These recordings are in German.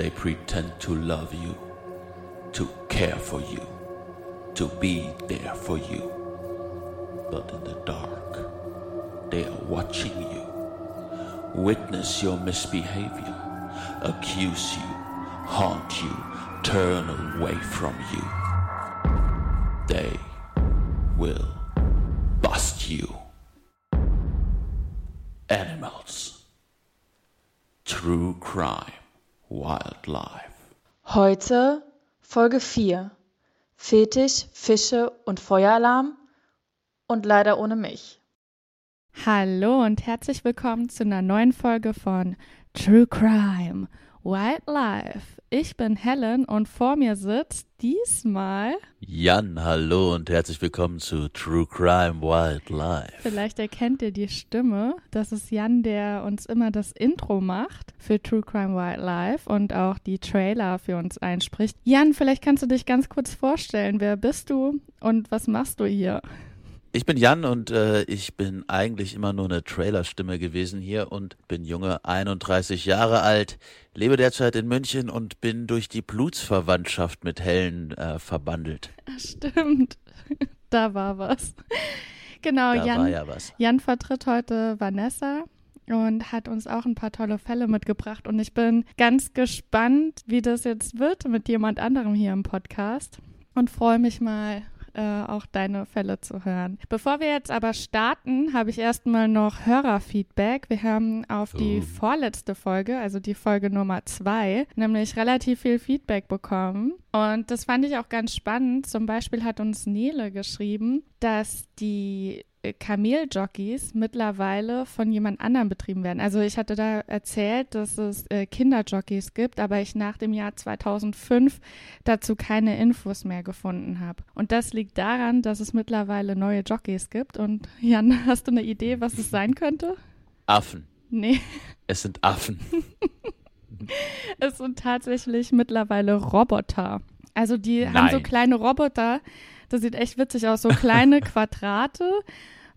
they pretend to love you, to care for you, to be there for you. But in the dark, they are watching you, witness your misbehavior, accuse you, haunt you, turn away from you. They will bust you. Animals. True Crime. Wildlife. Heute Folge 4. Fetisch, Fische und Feueralarm und leider ohne mich. Hallo und herzlich willkommen zu einer neuen Folge von True Crime Wildlife. Ich bin Helen und vor mir sitzt diesmal Jan. Hallo und herzlich willkommen zu True Crime Wildlife. Vielleicht erkennt ihr die Stimme. Das ist Jan, der uns immer das Intro macht für True Crime Wildlife und auch die Trailer für uns einspricht. Jan, vielleicht kannst du dich ganz kurz vorstellen. Wer bist du und was machst du hier? Ich bin Jan und äh, ich bin eigentlich immer nur eine Trailerstimme gewesen hier und bin junge 31 Jahre alt, lebe derzeit in München und bin durch die Blutsverwandtschaft mit Helen äh, verbandelt. Stimmt, da war was. Genau, da Jan, war ja was. Jan vertritt heute Vanessa und hat uns auch ein paar tolle Fälle mitgebracht. Und ich bin ganz gespannt, wie das jetzt wird mit jemand anderem hier im Podcast und freue mich mal äh, auch deine Fälle zu hören. Bevor wir jetzt aber starten, habe ich erstmal noch Hörerfeedback. Wir haben auf die Oh. vorletzte Folge, also die Folge Nummer zwei, nämlich relativ viel Feedback bekommen. Und das fand ich auch ganz spannend. Zum Beispiel hat uns Nele geschrieben, dass die Kameljockeys mittlerweile von jemand anderem betrieben werden. Also ich hatte da erzählt, dass es äh, Kinderjockeys gibt, aber ich nach dem Jahr 2005 dazu keine Infos mehr gefunden habe. Und das liegt daran, dass es mittlerweile neue Jockeys gibt. Und Jan, hast du eine Idee, was es sein könnte? Affen. Nee, Es sind Affen. es sind tatsächlich mittlerweile Roboter. Also die haben so Nein. kleine Roboter, das sieht echt witzig aus, so kleine Quadrate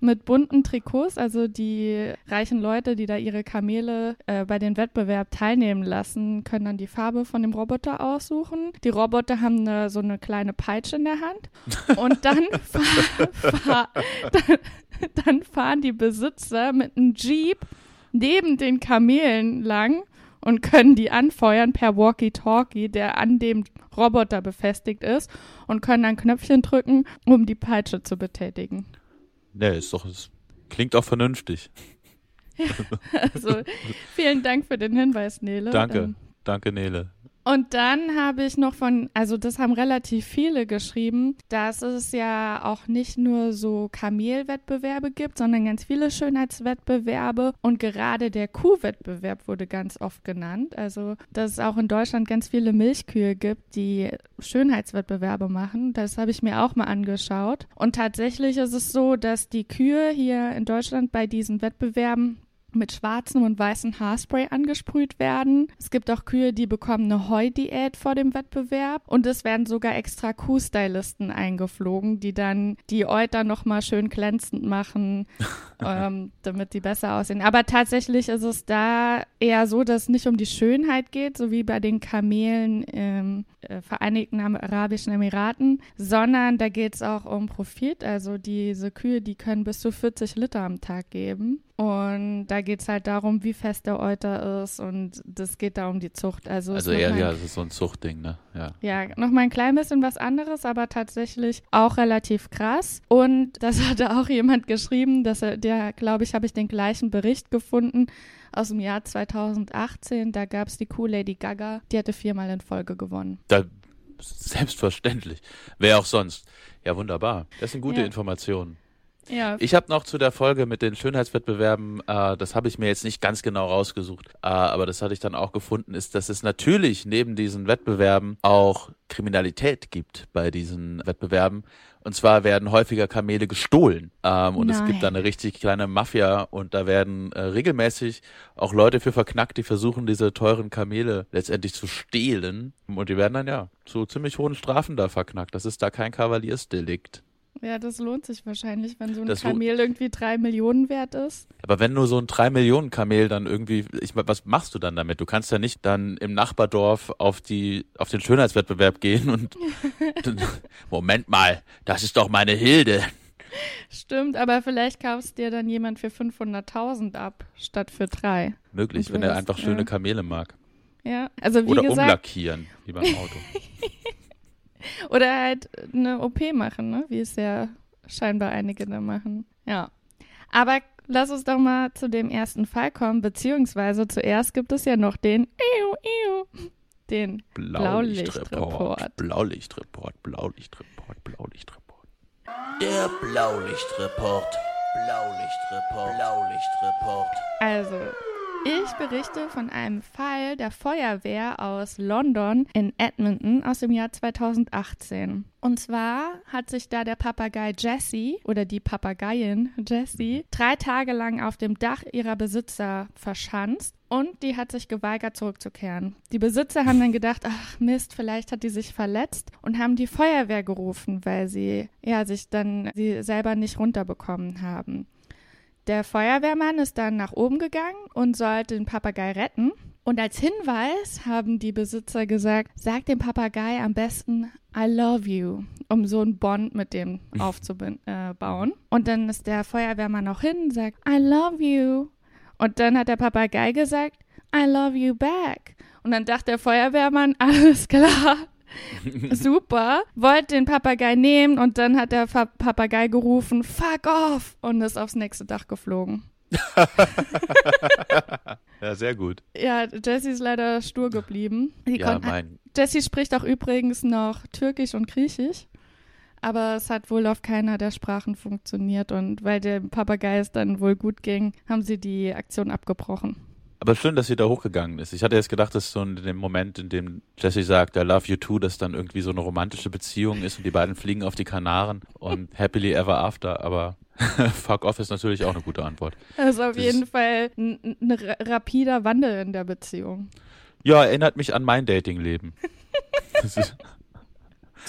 mit bunten Trikots, also die reichen Leute, die da ihre Kamele äh, bei den Wettbewerb teilnehmen lassen, können dann die Farbe von dem Roboter aussuchen. Die Roboter haben eine, so eine kleine Peitsche in der Hand und dann, fahr, fahr, dann, dann fahren die Besitzer mit einem Jeep neben den Kamelen lang und können die anfeuern per Walkie-Talkie, der an dem Roboter befestigt ist und können dann Knöpfchen drücken, um die Peitsche zu betätigen. Ne, ist doch, es klingt auch vernünftig. Also vielen Dank für den Hinweis, Nele. Danke. Danke, Nele. Und dann habe ich noch von, also das haben relativ viele geschrieben, dass es ja auch nicht nur so Kamelwettbewerbe gibt, sondern ganz viele Schönheitswettbewerbe. Und gerade der Kuhwettbewerb wurde ganz oft genannt. Also, dass es auch in Deutschland ganz viele Milchkühe gibt, die Schönheitswettbewerbe machen. Das habe ich mir auch mal angeschaut. Und tatsächlich ist es so, dass die Kühe hier in Deutschland bei diesen Wettbewerben mit schwarzem und weißem Haarspray angesprüht werden. Es gibt auch Kühe, die bekommen eine Heudiät vor dem Wettbewerb und es werden sogar extra Kuhstylisten eingeflogen, die dann die Euter nochmal schön glänzend machen, ähm, damit die besser aussehen. Aber tatsächlich ist es da eher so, dass es nicht um die Schönheit geht, so wie bei den Kamelen im äh, Vereinigten Arabischen Emiraten, sondern da geht es auch um Profit. Also diese Kühe, die können bis zu 40 Liter am Tag geben. Und da geht es halt darum, wie fest der Euter ist und das geht da um die Zucht. Also, Also eher, ja, das ist so ein Zuchtding, ne? Ja. ja, noch mal ein klein bisschen was anderes, aber tatsächlich auch relativ krass. Und das hatte auch jemand geschrieben, dass er, der, glaube ich, habe ich den gleichen Bericht gefunden aus dem Jahr 2018. Da gab es die Kuh Lady Gaga, die hatte viermal in Folge gewonnen. Da, selbstverständlich. Wer auch sonst. Ja, wunderbar. Das sind gute Ja. Informationen. Ja, Ich habe noch zu der Folge mit den Schönheitswettbewerben, äh, das habe ich mir jetzt nicht ganz genau rausgesucht, äh, aber das hatte ich dann auch gefunden, ist, dass es natürlich neben diesen Wettbewerben auch Kriminalität gibt bei diesen Wettbewerben. Und zwar werden häufiger Kamele gestohlen. Ähm, und es Nein. gibt da eine richtig kleine Mafia und da werden äh, regelmäßig auch Leute für verknackt, die versuchen, diese teuren Kamele letztendlich zu stehlen. Und die werden dann ja zu ziemlich hohen Strafen da verknackt. Das ist da kein Kavaliersdelikt. Ja, das lohnt sich wahrscheinlich, wenn so ein Das Kamel irgendwie drei Millionen wert ist. Aber wenn nur so ein 3 Millionen Kamel dann irgendwie, ich, was machst du dann damit? Du kannst ja nicht dann im Nachbardorf auf die, auf den Schönheitswettbewerb gehen und Moment mal, das ist doch meine Hilde. Stimmt, aber vielleicht kaufst dir dann jemand für 500.000 ab, statt für drei. Möglich, wenn er einfach schöne Kamele mag. Ja, also wie Oder gesagt, umlackieren, wie beim Auto. oder halt eine OP machen, ne? wie es ja scheinbar einige da machen. Ja, aber lass uns doch mal zu dem ersten Fall kommen, beziehungsweise zuerst gibt es ja noch den, Iu, Iu, den Blaulichtreport. Blaulichtreport, Blaulichtreport, Blaulichtreport. Der Blaulichtreport. Blaulichtreport. Blaulichtreport. Also, ich berichte von einem Fall der Feuerwehr aus London in Edmonton aus dem Jahr 2018. Und zwar hat sich da der Papagei Jessie oder die Papageien Jessie drei Tage lang auf dem Dach ihrer Besitzer verschanzt und die hat sich geweigert zurückzukehren. Die Besitzer haben dann gedacht, ach Mist, vielleicht hat die sich verletzt und haben die Feuerwehr gerufen, weil sie ja sich dann sie selber nicht runterbekommen haben. Der Feuerwehrmann ist dann nach oben gegangen und sollte den Papagei retten. Und als Hinweis haben die Besitzer gesagt, sag dem Papagei am besten I love you, um so einen Bond mit dem aufzubauen. Äh, und dann ist der Feuerwehrmann auch hin und sagt I love you. Und dann hat der Papagei gesagt I love you back. Und dann dachte der Feuerwehrmann, alles klar, Super. Wollte den Papagei nehmen und dann hat der Fa Papagei gerufen, fuck off und ist aufs nächste Dach geflogen. Ja, sehr gut. Ja, Jessie ist leider stur geblieben. Sie Ja, kon- mein, Jessie spricht auch übrigens noch Türkisch und Griechisch. Aber es hat wohl auf keiner der Sprachen funktioniert und weil dem Papagei es dann wohl gut ging, haben sie die Aktion abgebrochen. Aber schön, dass sie da hochgegangen ist. Ich hatte jetzt gedacht, dass so in dem Moment, in dem Jesse sagt, I love you too, dass dann irgendwie so eine romantische Beziehung ist und die beiden fliegen auf die Kanaren und happily ever after. Aber fuck off ist natürlich auch eine gute Antwort. Das ist auf Das jeden ist- Fall ein, ein ra- rapider Wandel in der Beziehung. Ja, erinnert mich an mein Datingleben. Das ist,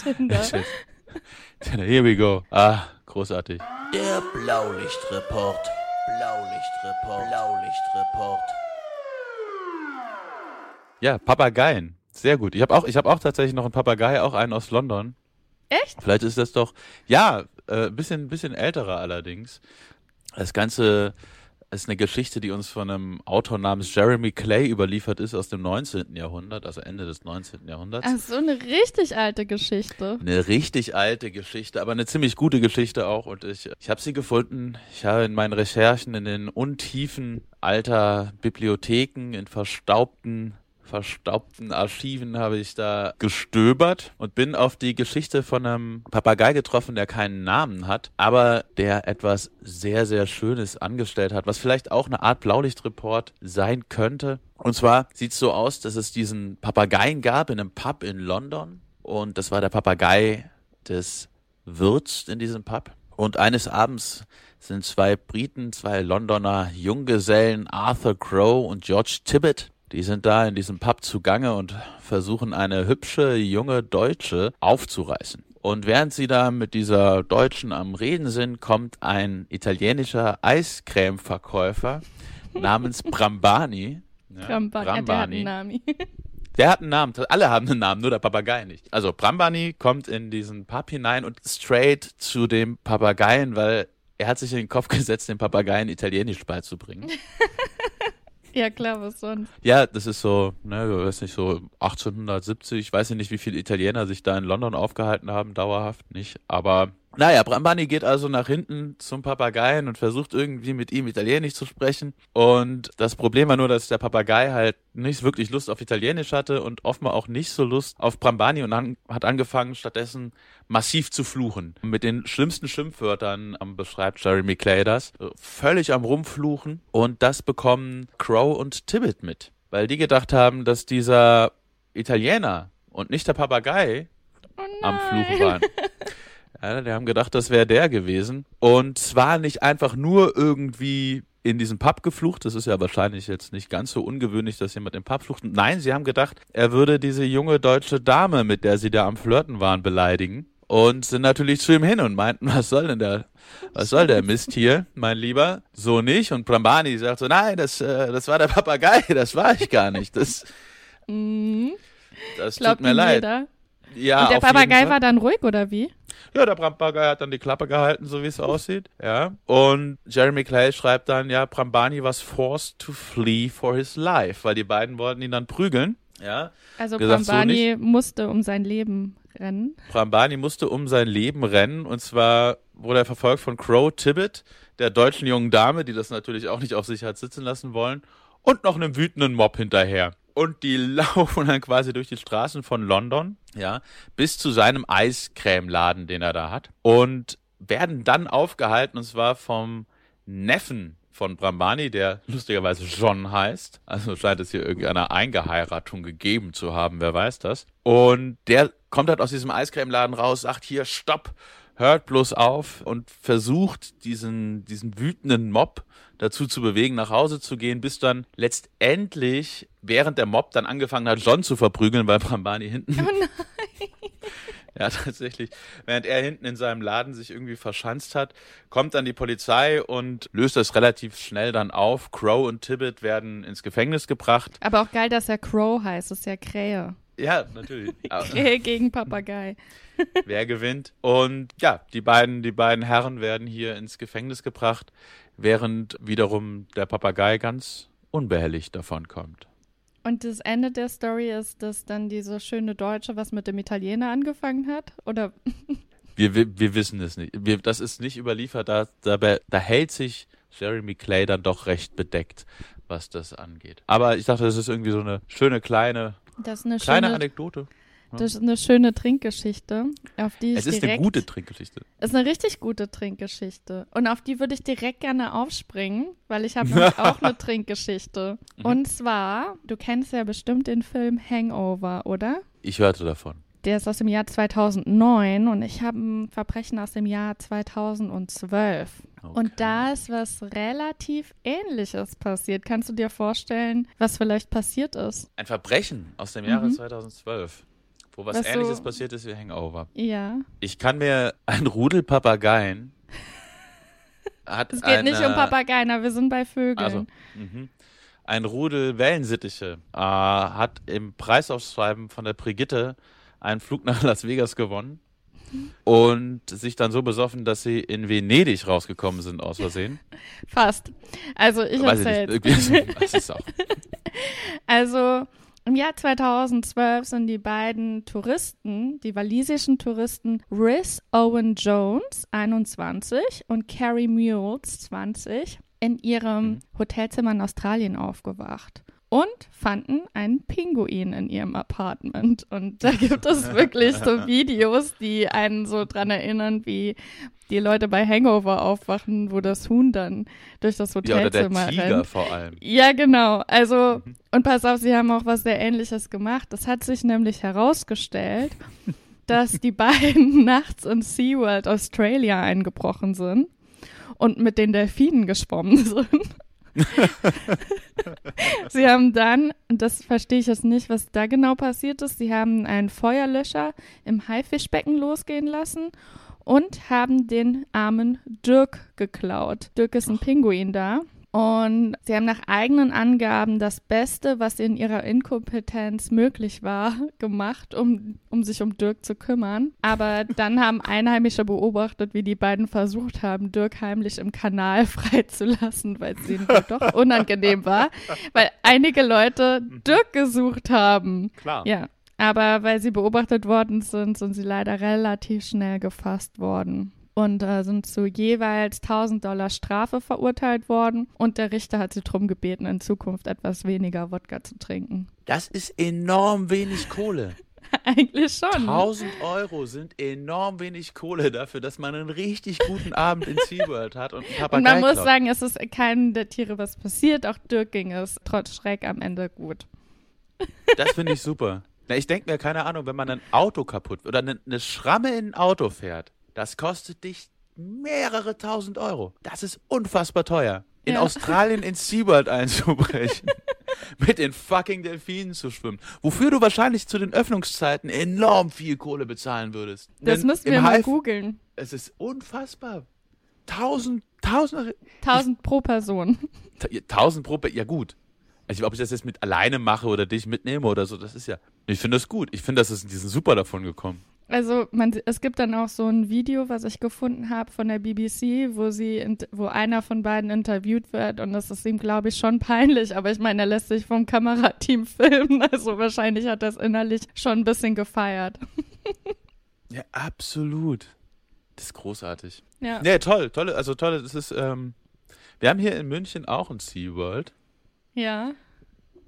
Tinder. Here we go. Ah, großartig. Der Blaulichtreport. Blaulichtreport. Blaulichtreport. Ja, Papageien. Sehr gut. Ich habe auch, ich habe auch tatsächlich noch einen Papagei, auch einen aus London. Echt? Vielleicht ist das doch, ja, äh, bisschen, bisschen älterer allerdings. Das Ganze ist eine Geschichte, die uns von einem Autor namens Jeremy Clay überliefert ist aus dem 19. Jahrhundert, also Ende des 19. Jahrhunderts. Ach, so eine richtig alte Geschichte. Eine richtig alte Geschichte, aber eine ziemlich gute Geschichte auch. Und ich, ich habe sie gefunden. Ich habe in meinen Recherchen in den Untiefen alter Bibliotheken, in verstaubten verstaubten Archiven habe ich da gestöbert und bin auf die Geschichte von einem Papagei getroffen, der keinen Namen hat, aber der etwas sehr, sehr Schönes angestellt hat, was vielleicht auch eine Art Blaulichtreport sein könnte. Und zwar sieht es so aus, dass es diesen Papageien gab in einem Pub in London und das war der Papagei des Wirts in diesem Pub. Und eines Abends sind zwei Briten, zwei Londoner Junggesellen, Arthur Crow und George Tibbet, die sind da in diesem Pub zugange und versuchen eine hübsche junge Deutsche aufzureißen. Und während sie da mit dieser Deutschen am Reden sind, kommt ein italienischer Eiscreme-Verkäufer namens Brambani. Ja, Brambani. Ja, der hat einen Namen. der hat einen Namen. Alle haben einen Namen, nur der Papagei nicht. Also Brambani kommt in diesen Pub hinein und straight zu dem Papageien, weil er hat sich in den Kopf gesetzt, den Papageien Italienisch beizubringen. Ja, klar, was sonst. Ja, das ist so, ne, ich weiß nicht, so 1870, ich weiß nicht, wie viele Italiener sich da in London aufgehalten haben, dauerhaft nicht, aber naja, Brambani geht also nach hinten zum Papageien und versucht irgendwie mit ihm Italienisch zu sprechen. Und das Problem war nur, dass der Papagei halt nicht wirklich Lust auf Italienisch hatte und offenbar auch nicht so Lust auf Brambani und an, hat angefangen stattdessen massiv zu fluchen. Mit den schlimmsten Schimpfwörtern ähm, beschreibt Jeremy Clay das. Äh, Völlig am Rumfluchen. Und das bekommen Crow und Tibbet mit. Weil die gedacht haben, dass dieser Italiener und nicht der Papagei Oh am. Fluchen waren. Ja, die haben gedacht, das wäre der gewesen. Und zwar nicht einfach nur irgendwie in diesem Pub geflucht. Das ist ja wahrscheinlich jetzt nicht ganz so ungewöhnlich, dass jemand im Pub flucht. Nein, sie haben gedacht, er würde diese junge deutsche Dame, mit der sie da am Flirten waren, beleidigen. und sind natürlich zu ihm hin und meinten, was soll denn der, was soll der Mist hier, mein Lieber? So nicht. Und Brambani sagt so, nein, das, äh, das war der Papagei, das war ich gar nicht. Das, Mhm. das Glaubt tut mir leid. jeder. Ja, Und der Papagei war dann ruhig, oder wie? Ja, der Brambani hat dann die Klappe gehalten, so wie es aussieht. Ja. Und Jeremy Clay schreibt dann, ja, Brambani was forced to flee for his life, weil die beiden wollten ihn dann prügeln. Ja. Also Gesagt, so Brambani musste um sein Leben rennen. Brambani musste um sein Leben rennen und zwar wurde er verfolgt von Crow Tibbet, der deutschen jungen Dame, die das natürlich auch nicht auf sich hat sitzen lassen wollen, und noch einem wütenden Mob hinterher. Und die laufen dann quasi durch die Straßen von London, ja, bis zu seinem Eiscremeladen, den er da hat. Und werden dann aufgehalten, und zwar vom Neffen von Brambani, der lustigerweise John heißt. Also scheint es hier irgendeine Eingeheiratung gegeben zu haben, wer weiß das. Und der kommt halt aus diesem Eiscremeladen raus, sagt hier, stopp, hört bloß auf und versucht diesen, diesen wütenden Mob dazu zu bewegen, nach Hause zu gehen, bis dann letztendlich, während der Mob dann angefangen hat, John zu verprügeln, weil Brambani hinten Oh nein. ja, tatsächlich. Während er hinten in seinem Laden sich irgendwie verschanzt hat, kommt dann die Polizei und löst das relativ schnell dann auf. Crow und Tibbet werden ins Gefängnis gebracht. Aber auch geil, dass er Crow heißt. Das ist ja Krähe. Ja, natürlich. Gegen Papagei. Wer gewinnt? Und ja, die beiden, die beiden Herren werden hier ins Gefängnis gebracht, während wiederum der Papagei ganz unbehelligt davonkommt. Und das Ende der Story ist, dass dann diese schöne Deutsche was mit dem Italiener angefangen hat? Oder Wir, wir, wir wissen es nicht. Wir, das ist nicht überliefert. Da, da, da hält sich Jeremy Clay dann doch recht bedeckt, was das angeht. Aber ich dachte, das ist irgendwie so eine schöne kleine, das ist eine kleine schöne, Anekdote. das ist eine schöne Trinkgeschichte, auf die ich Es ist direkt, eine gute Trinkgeschichte. ist eine richtig gute Trinkgeschichte. Und auf die würde ich direkt gerne aufspringen, weil ich habe nämlich auch eine Trinkgeschichte. Mhm. Und zwar, du kennst ja bestimmt den Film Hangover, oder? Ich hörte davon. Der ist aus dem Jahr 2009 und ich habe ein Verbrechen aus dem Jahr 2012. Und Okay. da ist was relativ Ähnliches passiert. Kannst du dir vorstellen, was vielleicht passiert ist? Ein Verbrechen aus dem Jahre Mhm. 2012, wo was, Was so- Ähnliches passiert ist wie Hangover. Ja. Ich kann mir ein Rudel Papageien hat Es geht nicht um eine- Papageien, aber wir sind bei Vögeln. Also, mhm. Ein Rudel Wellensittiche äh, hat im Preisausschreiben von der Brigitte einen Flug nach Las Vegas gewonnen und sich dann so besoffen, dass sie in Venedig rausgekommen sind aus Versehen. Fast. Also ich erzähle. das ist auch. Also im Jahr 2012 sind die beiden Touristen, die walisischen Touristen Rhys Owen Jones, 21, und Carrie Mules, 20, in ihrem Mhm. Hotelzimmer in Australien aufgewacht. Und fanden einen Pinguin in ihrem Apartment. Und da gibt es wirklich so Videos, die einen so dran erinnern, wie die Leute bei Hangover aufwachen, wo das Huhn dann durch das Ja, oder der Hotelzimmer Tiger rennt. vor allem. Ja, genau. Also, und pass auf, sie haben auch was sehr Ähnliches gemacht. Es hat sich nämlich herausgestellt, dass die beiden nachts in SeaWorld Australia eingebrochen sind und mit den Delfinen geschwommen sind. sie haben dann, das verstehe ich jetzt nicht, was da genau passiert ist, sie haben einen Feuerlöscher im Haifischbecken losgehen lassen und haben den armen Dirk geklaut. Dirk ist ein Pinguin da. Und sie haben nach eigenen Angaben das Beste, was in ihrer Inkompetenz möglich war, gemacht, um, um sich um Dirk zu kümmern. Aber dann haben Einheimische beobachtet, wie die beiden versucht haben, Dirk heimlich im Kanal freizulassen, weil es ihnen doch unangenehm war, weil einige Leute Dirk gesucht haben. Klar. Ja, aber weil sie beobachtet worden sind, sind sie leider relativ schnell gefasst worden und äh, sind zu jeweils 1000 Dollar Strafe verurteilt worden. Und der Richter hat sie darum gebeten, in Zukunft etwas weniger Wodka zu trinken. Das ist enorm wenig Kohle. Eigentlich schon. 1000 Euro sind enorm wenig Kohle dafür, dass man einen richtig guten Abend in SeaWorld hat und einen Papagei Und man muss klaut. sagen, es ist keinem der Tiere was passiert. Auch Dirk ging es trotz Schreck am Ende gut. Das finde ich super. Na, ich denke mir, keine Ahnung, wenn man ein Auto kaputt oder eine, eine Schramme in ein Auto fährt, das kostet dich mehrere tausend Euro. Das ist unfassbar teuer. In Ja. Australien ins SeaWorld einzubrechen. mit den fucking Delfinen zu schwimmen. Wofür du wahrscheinlich zu den Öffnungszeiten enorm viel Kohle bezahlen würdest. Das Denn müssen wir mal Hive- googeln. Es ist unfassbar. Tausend, tausend, 1000 pro Person. Tausend pro, Pe- ja gut. Also ob ich das jetzt mit alleine mache oder dich mitnehme oder so, das ist ja, ich finde das gut. Ich finde, das ist, die sind super davon gekommen. Also man, es gibt dann auch so ein Video, was ich gefunden habe von der BBC, wo sie, wo einer von beiden interviewt wird und das ist ihm, glaube ich, schon peinlich. Aber ich meine, er lässt sich vom Kamerateam filmen, also wahrscheinlich hat er es innerlich schon ein bisschen gefeiert. Ja, absolut. Das ist großartig. Ja. Nee, toll, toll, also toll, das ist, ähm, wir haben hier in München auch ein SeaWorld. Ja.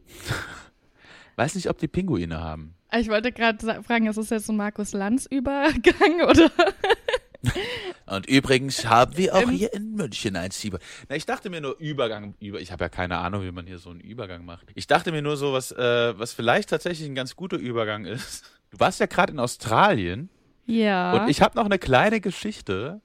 Weiß nicht, ob die Pinguine haben. Ich wollte gerade fragen, ist es jetzt so ein Markus Lanz-Übergang oder? Und übrigens haben wir auch hier in München ein SeaWorld. Na, ich dachte mir nur Übergang, über, ich habe ja keine Ahnung, wie man hier so einen Übergang macht. Ich dachte mir nur so, was, äh, was vielleicht tatsächlich ein ganz guter Übergang ist. Du warst ja gerade in Australien Ja. und ich habe noch eine kleine Geschichte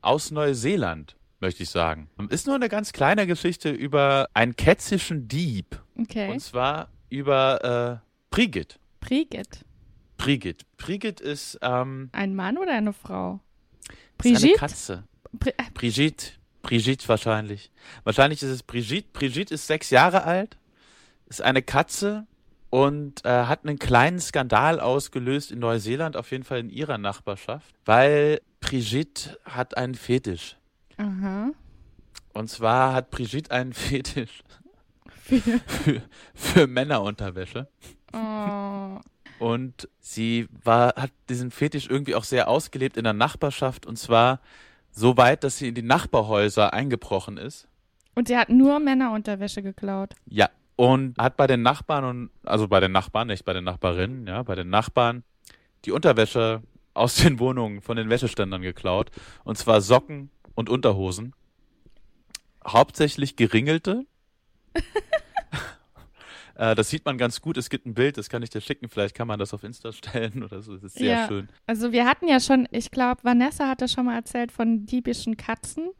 aus Neuseeland, möchte ich sagen. Ist nur eine ganz kleine Geschichte über einen ketzischen Dieb. okay. Und zwar über äh, Brigitte. Brigitte. Brigitte. Brigitte ist, ähm, Ein Mann oder eine Frau? ist eine Brigitte? Katze. Bri äh, Brigitte. Brigitte wahrscheinlich. Wahrscheinlich ist es Brigitte. Brigitte ist sechs Jahre alt, ist eine Katze und äh, hat einen kleinen Skandal ausgelöst in Neuseeland, auf jeden Fall in ihrer Nachbarschaft, weil Brigitte hat einen Fetisch. aha. Und zwar hat Brigitte einen Fetisch Für, für, für Männerunterwäsche. Oh. Und sie war, hat diesen Fetisch irgendwie auch sehr ausgelebt in der Nachbarschaft und zwar so weit, dass sie in die Nachbarhäuser eingebrochen ist. Und sie hat nur Männerunterwäsche geklaut. Ja. Und hat bei den Nachbarn und, also bei den Nachbarn, nicht bei den Nachbarinnen, ja, bei den Nachbarn die Unterwäsche aus den Wohnungen von den Wäscheständern geklaut. Und zwar Socken und Unterhosen. Hauptsächlich geringelte. Äh, das sieht man ganz gut. Es gibt ein Bild, das kann ich dir schicken. Vielleicht kann man das auf Insta stellen oder so. Das ist sehr Ja. schön. Also wir hatten ja schon, ich glaube, Vanessa hatte schon mal erzählt von diebischen Katzen,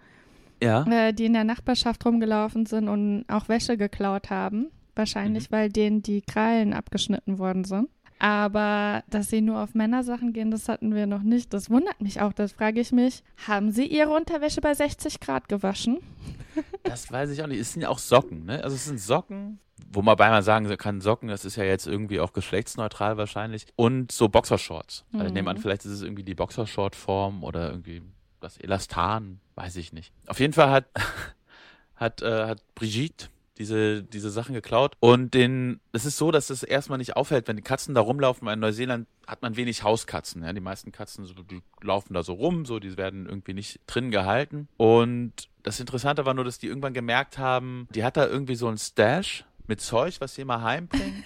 Ja. äh, die in der Nachbarschaft rumgelaufen sind und auch Wäsche geklaut haben. Wahrscheinlich, weil denen die Krallen abgeschnitten worden sind. Aber dass sie nur auf Männersachen gehen, das hatten wir noch nicht. Das wundert mich auch. Das frage ich mich. Haben sie ihre Unterwäsche bei 60 Grad gewaschen? Das weiß ich auch nicht. Es sind ja auch Socken, ne? Also es sind Socken, wo man bei mal sagen kann, Socken, das ist ja jetzt irgendwie auch geschlechtsneutral wahrscheinlich. Und so Boxershorts. Also ich nehme an, Mhm. vielleicht ist es irgendwie die Boxershort-Form oder irgendwie das Elastan, weiß ich nicht. Auf jeden Fall hat, hat, äh, hat Brigitte diese, diese Sachen geklaut. Und den, es ist so, dass es erstmal nicht auffällt, wenn die Katzen da rumlaufen, weil in Neuseeland hat man wenig Hauskatzen. Ja? Die meisten Katzen so, die laufen da so rum, so, die werden irgendwie nicht drin gehalten. Und das Interessante war nur, dass die irgendwann gemerkt haben, die hat da irgendwie so ein Stash mit Zeug, was sie immer heimbringen.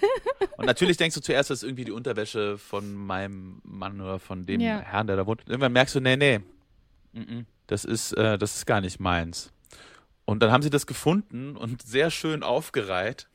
Und natürlich denkst du zuerst, das ist irgendwie die Unterwäsche von meinem Mann oder von dem Ja. Herrn, der da wohnt. Irgendwann merkst du, nee, nee, das ist, äh, das ist gar nicht meins. Und dann haben sie das gefunden und sehr schön aufgereiht,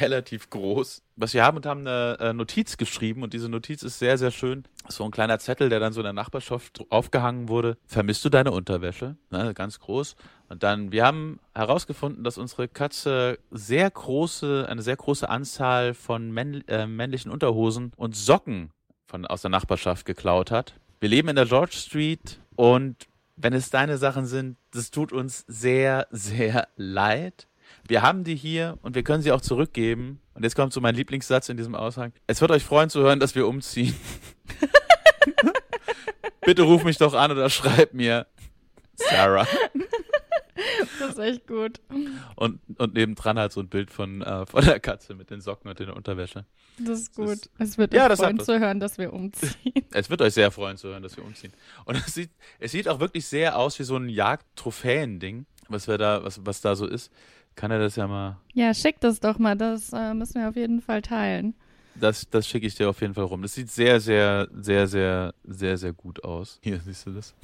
relativ groß. Was wir haben und haben eine äh, Notiz geschrieben und diese Notiz ist sehr, sehr schön. So ein kleiner Zettel, der dann so in der Nachbarschaft aufgehangen wurde. Vermisst du deine Unterwäsche? Ne, ganz groß. Und dann, wir haben herausgefunden, dass unsere Katze sehr große, eine sehr große Anzahl von männ äh, männlichen Unterhosen und Socken von, aus der Nachbarschaft geklaut hat. Wir leben in der George Street und wenn es deine Sachen sind, das tut uns sehr, sehr leid. Wir haben die hier und wir können sie auch zurückgeben. Und jetzt kommt so mein Lieblingssatz in diesem Aushang. Es wird euch freuen zu hören, dass wir umziehen. Bitte ruf mich doch an oder schreib mir. Sarah. Das ist echt gut. Und, und nebendran halt so ein Bild von, äh, von der Katze mit den Socken und der Unterwäsche. Das ist Das gut. ist- es wird Ja, das hat freuen zu hören, dass wir umziehen. Es wird euch sehr freuen zu hören, dass wir umziehen. Und es sieht, es sieht auch wirklich sehr aus wie so ein Jagd-Trophäen-Ding, was wir da, was, was da so ist. Kann er das ja mal, Ja, schick das doch mal. Das äh, müssen wir auf jeden Fall teilen. das, das schicke ich dir auf jeden Fall rum. Das sieht sehr, sehr, sehr, sehr, sehr, sehr gut aus. Hier, siehst du das?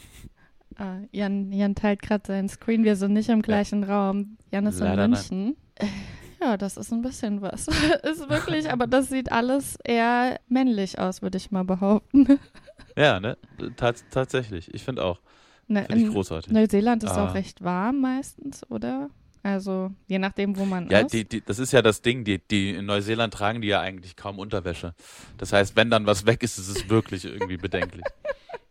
Äh, Jan, Jan teilt gerade seinen Screen. Wir sind nicht im gleichen Raum. Jan ist Leider in nein. München. Äh, Ja, das ist ein bisschen was. ist wirklich, aber das sieht alles eher männlich aus, würde ich mal behaupten. Ja, ne? Tats tatsächlich. Ich finde auch. Ne, Finde ich großartig. Neuseeland ist Ah. auch recht warm meistens, oder? Also je nachdem, wo man Ja, ist. die, das ist ja das Ding. Die, die in Neuseeland tragen die ja eigentlich kaum Unterwäsche. Das heißt, wenn dann was weg ist, ist es wirklich irgendwie bedenklich.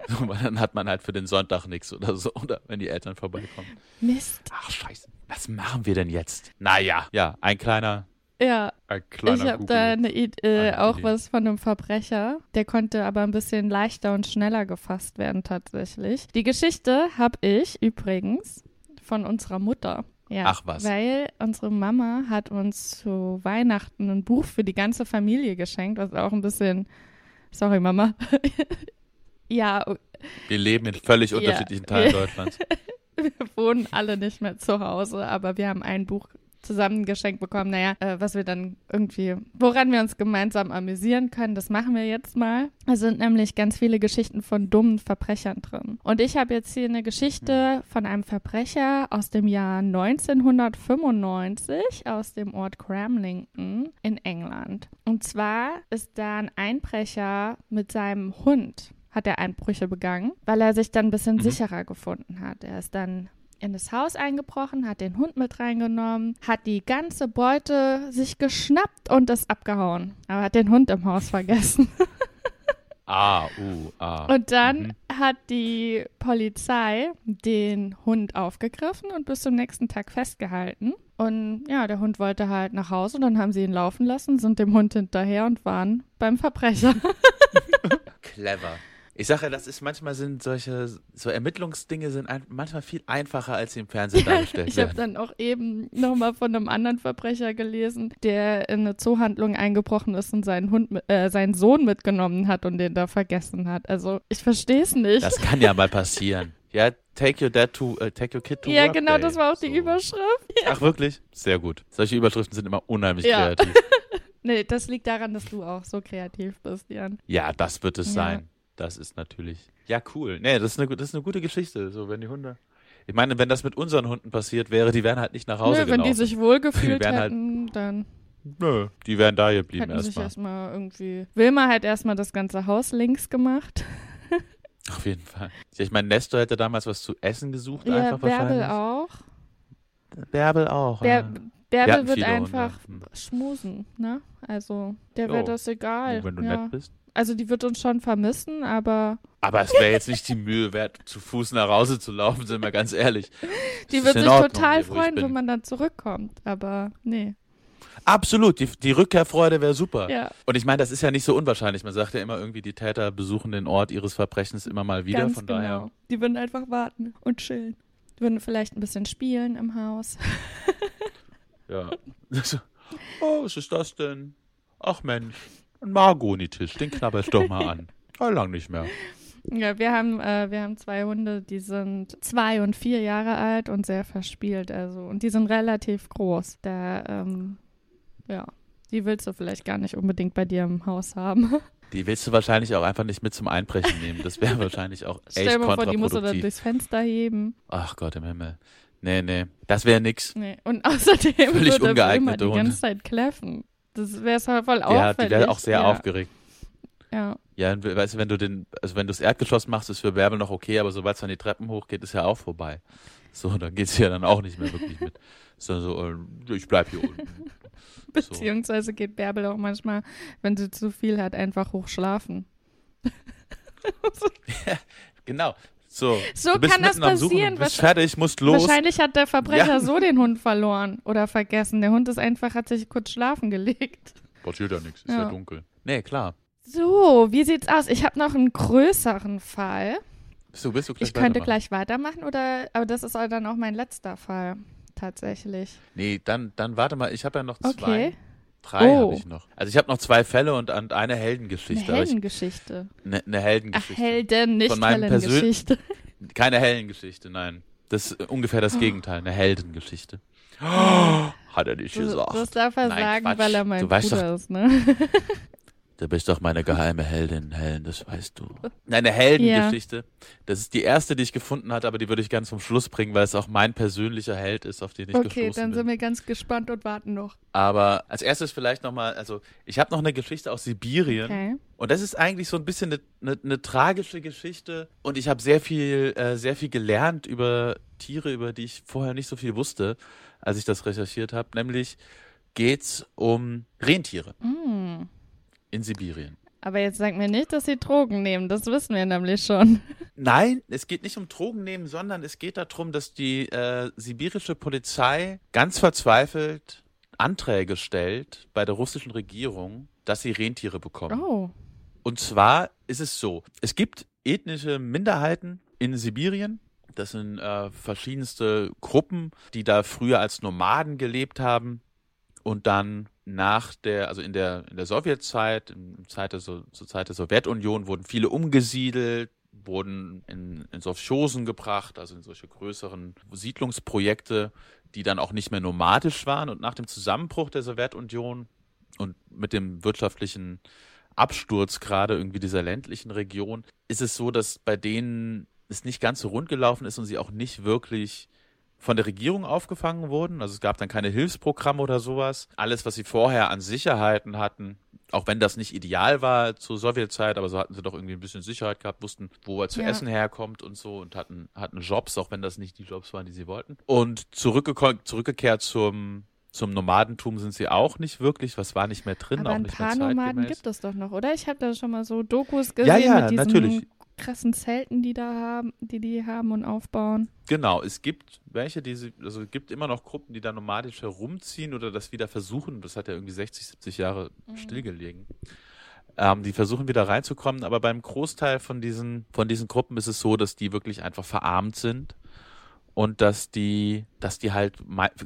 So, weil dann hat man halt für den Sonntag nichts oder so. Oder wenn die Eltern vorbeikommen. Mist. Ach, scheiße. Was machen wir denn jetzt? Naja, ja, ein kleiner, Ja, ein kleiner ich habe da eine, äh, auch Idee. was von einem Verbrecher. Der konnte aber ein bisschen leichter und schneller gefasst werden tatsächlich. Die Geschichte habe ich übrigens von unserer Mutter. Ja, Ach was. Weil unsere Mama hat uns zu Weihnachten ein Buch für die ganze Familie geschenkt, was auch ein bisschen. Sorry, Mama. ja, Wir leben in völlig Ja. unterschiedlichen Teilen Deutschlands. wir wohnen alle nicht mehr zu Hause, aber wir haben ein Buch zusammen geschenkt bekommen. Naja, äh, was wir dann irgendwie, woran wir uns gemeinsam amüsieren können, das machen wir jetzt mal. Es sind nämlich ganz viele Geschichten von dummen Verbrechern drin. Und ich habe jetzt hier eine Geschichte von einem Verbrecher aus dem Jahr 1995 aus dem Ort Cramlington in England. Und zwar ist da ein Einbrecher mit seinem Hund hat er Einbrüche begangen, weil er sich dann ein bisschen Mhm. sicherer gefunden hat. Er ist dann in das Haus eingebrochen, hat den Hund mit reingenommen, hat die ganze Beute sich geschnappt und ist abgehauen. Aber hat den Hund im Haus vergessen. A, U, A. Und dann Mhm. hat die Polizei den Hund aufgegriffen und bis zum nächsten Tag festgehalten. Und ja, der Hund wollte halt nach Hause und dann haben sie ihn laufen lassen, sind dem Hund hinterher und waren beim Verbrecher. Clever. Ich sage ja, das ist manchmal sind solche so Ermittlungsdinge sind ein, manchmal viel einfacher, als sie im Fernsehen dargestellt ich habe werden. dann auch eben nochmal von einem anderen Verbrecher gelesen, der in eine Zoohandlung eingebrochen ist und seinen Hund, äh, seinen Sohn mitgenommen hat und den da vergessen hat. Also ich verstehe es nicht. Das kann ja mal passieren. Ja, take your dad to, äh, take your kid to ja, work genau, day. das war auch die So. Überschrift. Ach wirklich? Sehr gut. Solche Überschriften sind immer unheimlich Ja. kreativ. Nee, das liegt daran, dass du auch so kreativ bist, Jan. Ja, das wird es Ja. sein. Das ist natürlich. Ja, cool. Nee, das ist eine, das ist eine gute Geschichte. So, wenn die Hunde. Ich meine, wenn das mit unseren Hunden passiert wäre, die wären halt nicht nach Hause Nö, wenn die gelaufen. sich wohlgefühlt wären halt- hätten, dann Nö, die wären da geblieben hätten sich erstmal. erstmal irgendwie. Wilma hat erstmal das ganze Haus links gemacht. Auf jeden Fall. Ich meine, Nestor hätte damals was zu essen gesucht, Ja, einfach Bärbel wahrscheinlich. auch. Bärbel auch. Bär, ja. Bärbel wird einfach Hunde. Hm. schmusen, ne? Also, der wäre das egal. Wenn du ja. nett bist. Also, die wird uns schon vermissen, aber Aber es wäre jetzt nicht die Mühe wert, zu Fuß nach Hause zu laufen, sind wir ganz ehrlich. die wird sich Ordnung, total freuen, wenn man dann zurückkommt. Aber nee. Absolut, die, die Rückkehrfreude wäre super. Ja, Und ich meine, das ist ja nicht so unwahrscheinlich. Man sagt ja immer irgendwie, die Täter besuchen den Ort ihres Verbrechens immer mal wieder. ganz Von genau. daher, Die würden einfach warten und chillen. Die würden vielleicht ein bisschen spielen im Haus. ja. Oh, was ist das denn? Ach Mensch, ein Margonitisch, den knabbere ich doch mal an. Oh, lang nicht mehr. Ja, wir haben, äh, wir haben zwei Hunde, die sind zwei und vier Jahre alt und sehr verspielt, also und die sind relativ groß. Da, ähm, ja, die willst du vielleicht gar nicht unbedingt bei dir im Haus haben. Die willst du wahrscheinlich auch einfach nicht mit zum Einbrechen nehmen. Das wäre wahrscheinlich auch echt Stell dir mal vor, die musst du dann durchs Fenster heben. Ach Gott im Himmel. Nee, nee, das wäre nix. Nee. Und außerdem Völlig würde er immer die Hunde. ganze Zeit kläffen. Das wäre voll Ja, auffällig. die wäre auch sehr ja. aufgeregt. Ja, Ja, weißt du, wenn du den, also wenn du das Erdgeschoss machst, ist für Bärbel noch okay, aber sobald es dann die Treppen hochgeht, ist ja auch vorbei. So, dann geht's ja dann auch nicht mehr wirklich mit. So, so, äh, ich bleib hier unten. So. beziehungsweise geht Bärbel auch manchmal, wenn sie zu viel hat, einfach hochschlafen. Genau. So, So du bist kann das Suchen, passieren. Du bist fertig, musst los. Wahrscheinlich hat der Verbrecher Ja. so den Hund verloren oder vergessen. Der Hund ist einfach, hat sich kurz schlafen gelegt. Passiert ja nichts, ist ja. Ja. dunkel. Nee, klar. So, wie sieht's aus? Ich habe noch einen größeren Fall. Bist du, bist du gleich Ich könnte gleich weitermachen oder, aber das ist dann auch mein letzter Fall. Tatsächlich. Nee, dann, dann warte mal, ich habe ja noch zwei. Okay. Drei Oh. habe ich noch. Also ich habe noch zwei Fälle und, eine Eine Heldengeschichte. ich- Heldengeschichte. Ne, eine Ach, Heldengeschichte. Helden, nicht Heldengeschichte. Keine Heldengeschichte, nein. Das ist ungefähr das Gegenteil, eine Heldengeschichte. Hat er nicht gesagt. das darf er Nein, sagen, Quatsch. weil er mein Du weißt Bruder ist, ne? Du bist doch meine geheime Heldin, Helen, das weißt du. Nein, eine Heldengeschichte. Das ist die erste, die ich gefunden hatte, aber die würde ich ganz zum Schluss bringen, weil es auch mein persönlicher Held ist, auf den ich Okay, gestoßen dann bin. sind wir ganz gespannt und warten noch. Aber als erstes vielleicht nochmal, also ich habe noch eine Geschichte aus Sibirien. Okay. Und das ist eigentlich so ein bisschen eine, eine, eine tragische Geschichte. Und ich habe sehr viel, äh, sehr viel gelernt über Tiere, über die ich vorher nicht so viel wusste. als ich das recherchiert habe. Nämlich geht's um Rentiere Hm. In Sibirien. Aber jetzt sag mir nicht, dass sie Drogen nehmen. Das wissen wir nämlich schon. Nein, es geht nicht um Drogen nehmen, sondern es geht darum, dass die äh, sibirische Polizei ganz verzweifelt Anträge stellt bei der russischen Regierung, dass sie Rentiere bekommen. Oh. Und zwar ist es so, es gibt ethnische Minderheiten in Sibirien. Das sind äh, verschiedenste Gruppen, die da früher als Nomaden gelebt haben und dann nach der, also in der, in der Sowjetzeit, in Zeit der, So- zur Zeit der Sowjetunion wurden viele umgesiedelt, wurden in, in Sowchosen gebracht, also in solche größeren Siedlungsprojekte, die dann auch nicht mehr nomadisch waren. Und nach dem Zusammenbruch der Sowjetunion und mit dem wirtschaftlichen Absturz gerade irgendwie dieser ländlichen Region ist es so, dass bei denen es nicht ganz so rund gelaufen ist und sie auch nicht wirklich von der Regierung aufgefangen wurden. Also es gab dann keine Hilfsprogramme oder sowas. Alles, was sie vorher an Sicherheiten hatten, auch wenn das nicht ideal war zur Sowjetzeit, aber so hatten sie doch irgendwie ein bisschen Sicherheit gehabt, wussten, wo er zu Ja. essen herkommt und so und hatten, hatten Jobs, auch wenn das nicht die Jobs waren, die sie wollten. Und zurückgeko- zurückgekehrt zum, zum Nomadentum sind sie auch nicht wirklich. Was war nicht mehr drin, Aber auch ein nicht mehr paar Nomaden zeitgemäß. gibt es doch noch, oder? Ich habe da schon mal so Dokus gesehen Ja, ja, mit diesen natürlich. Krassen Zelten, die da haben, die die haben und aufbauen. Genau, es gibt welche, die sie, also es gibt immer noch Gruppen, die da nomadisch herumziehen oder das wieder versuchen. Das hat ja irgendwie 60, 70 Jahre stillgelegen. Ähm, die versuchen wieder reinzukommen, aber beim Großteil von diesen, von diesen Gruppen ist es so, dass die wirklich einfach verarmt sind und dass die, dass die halt,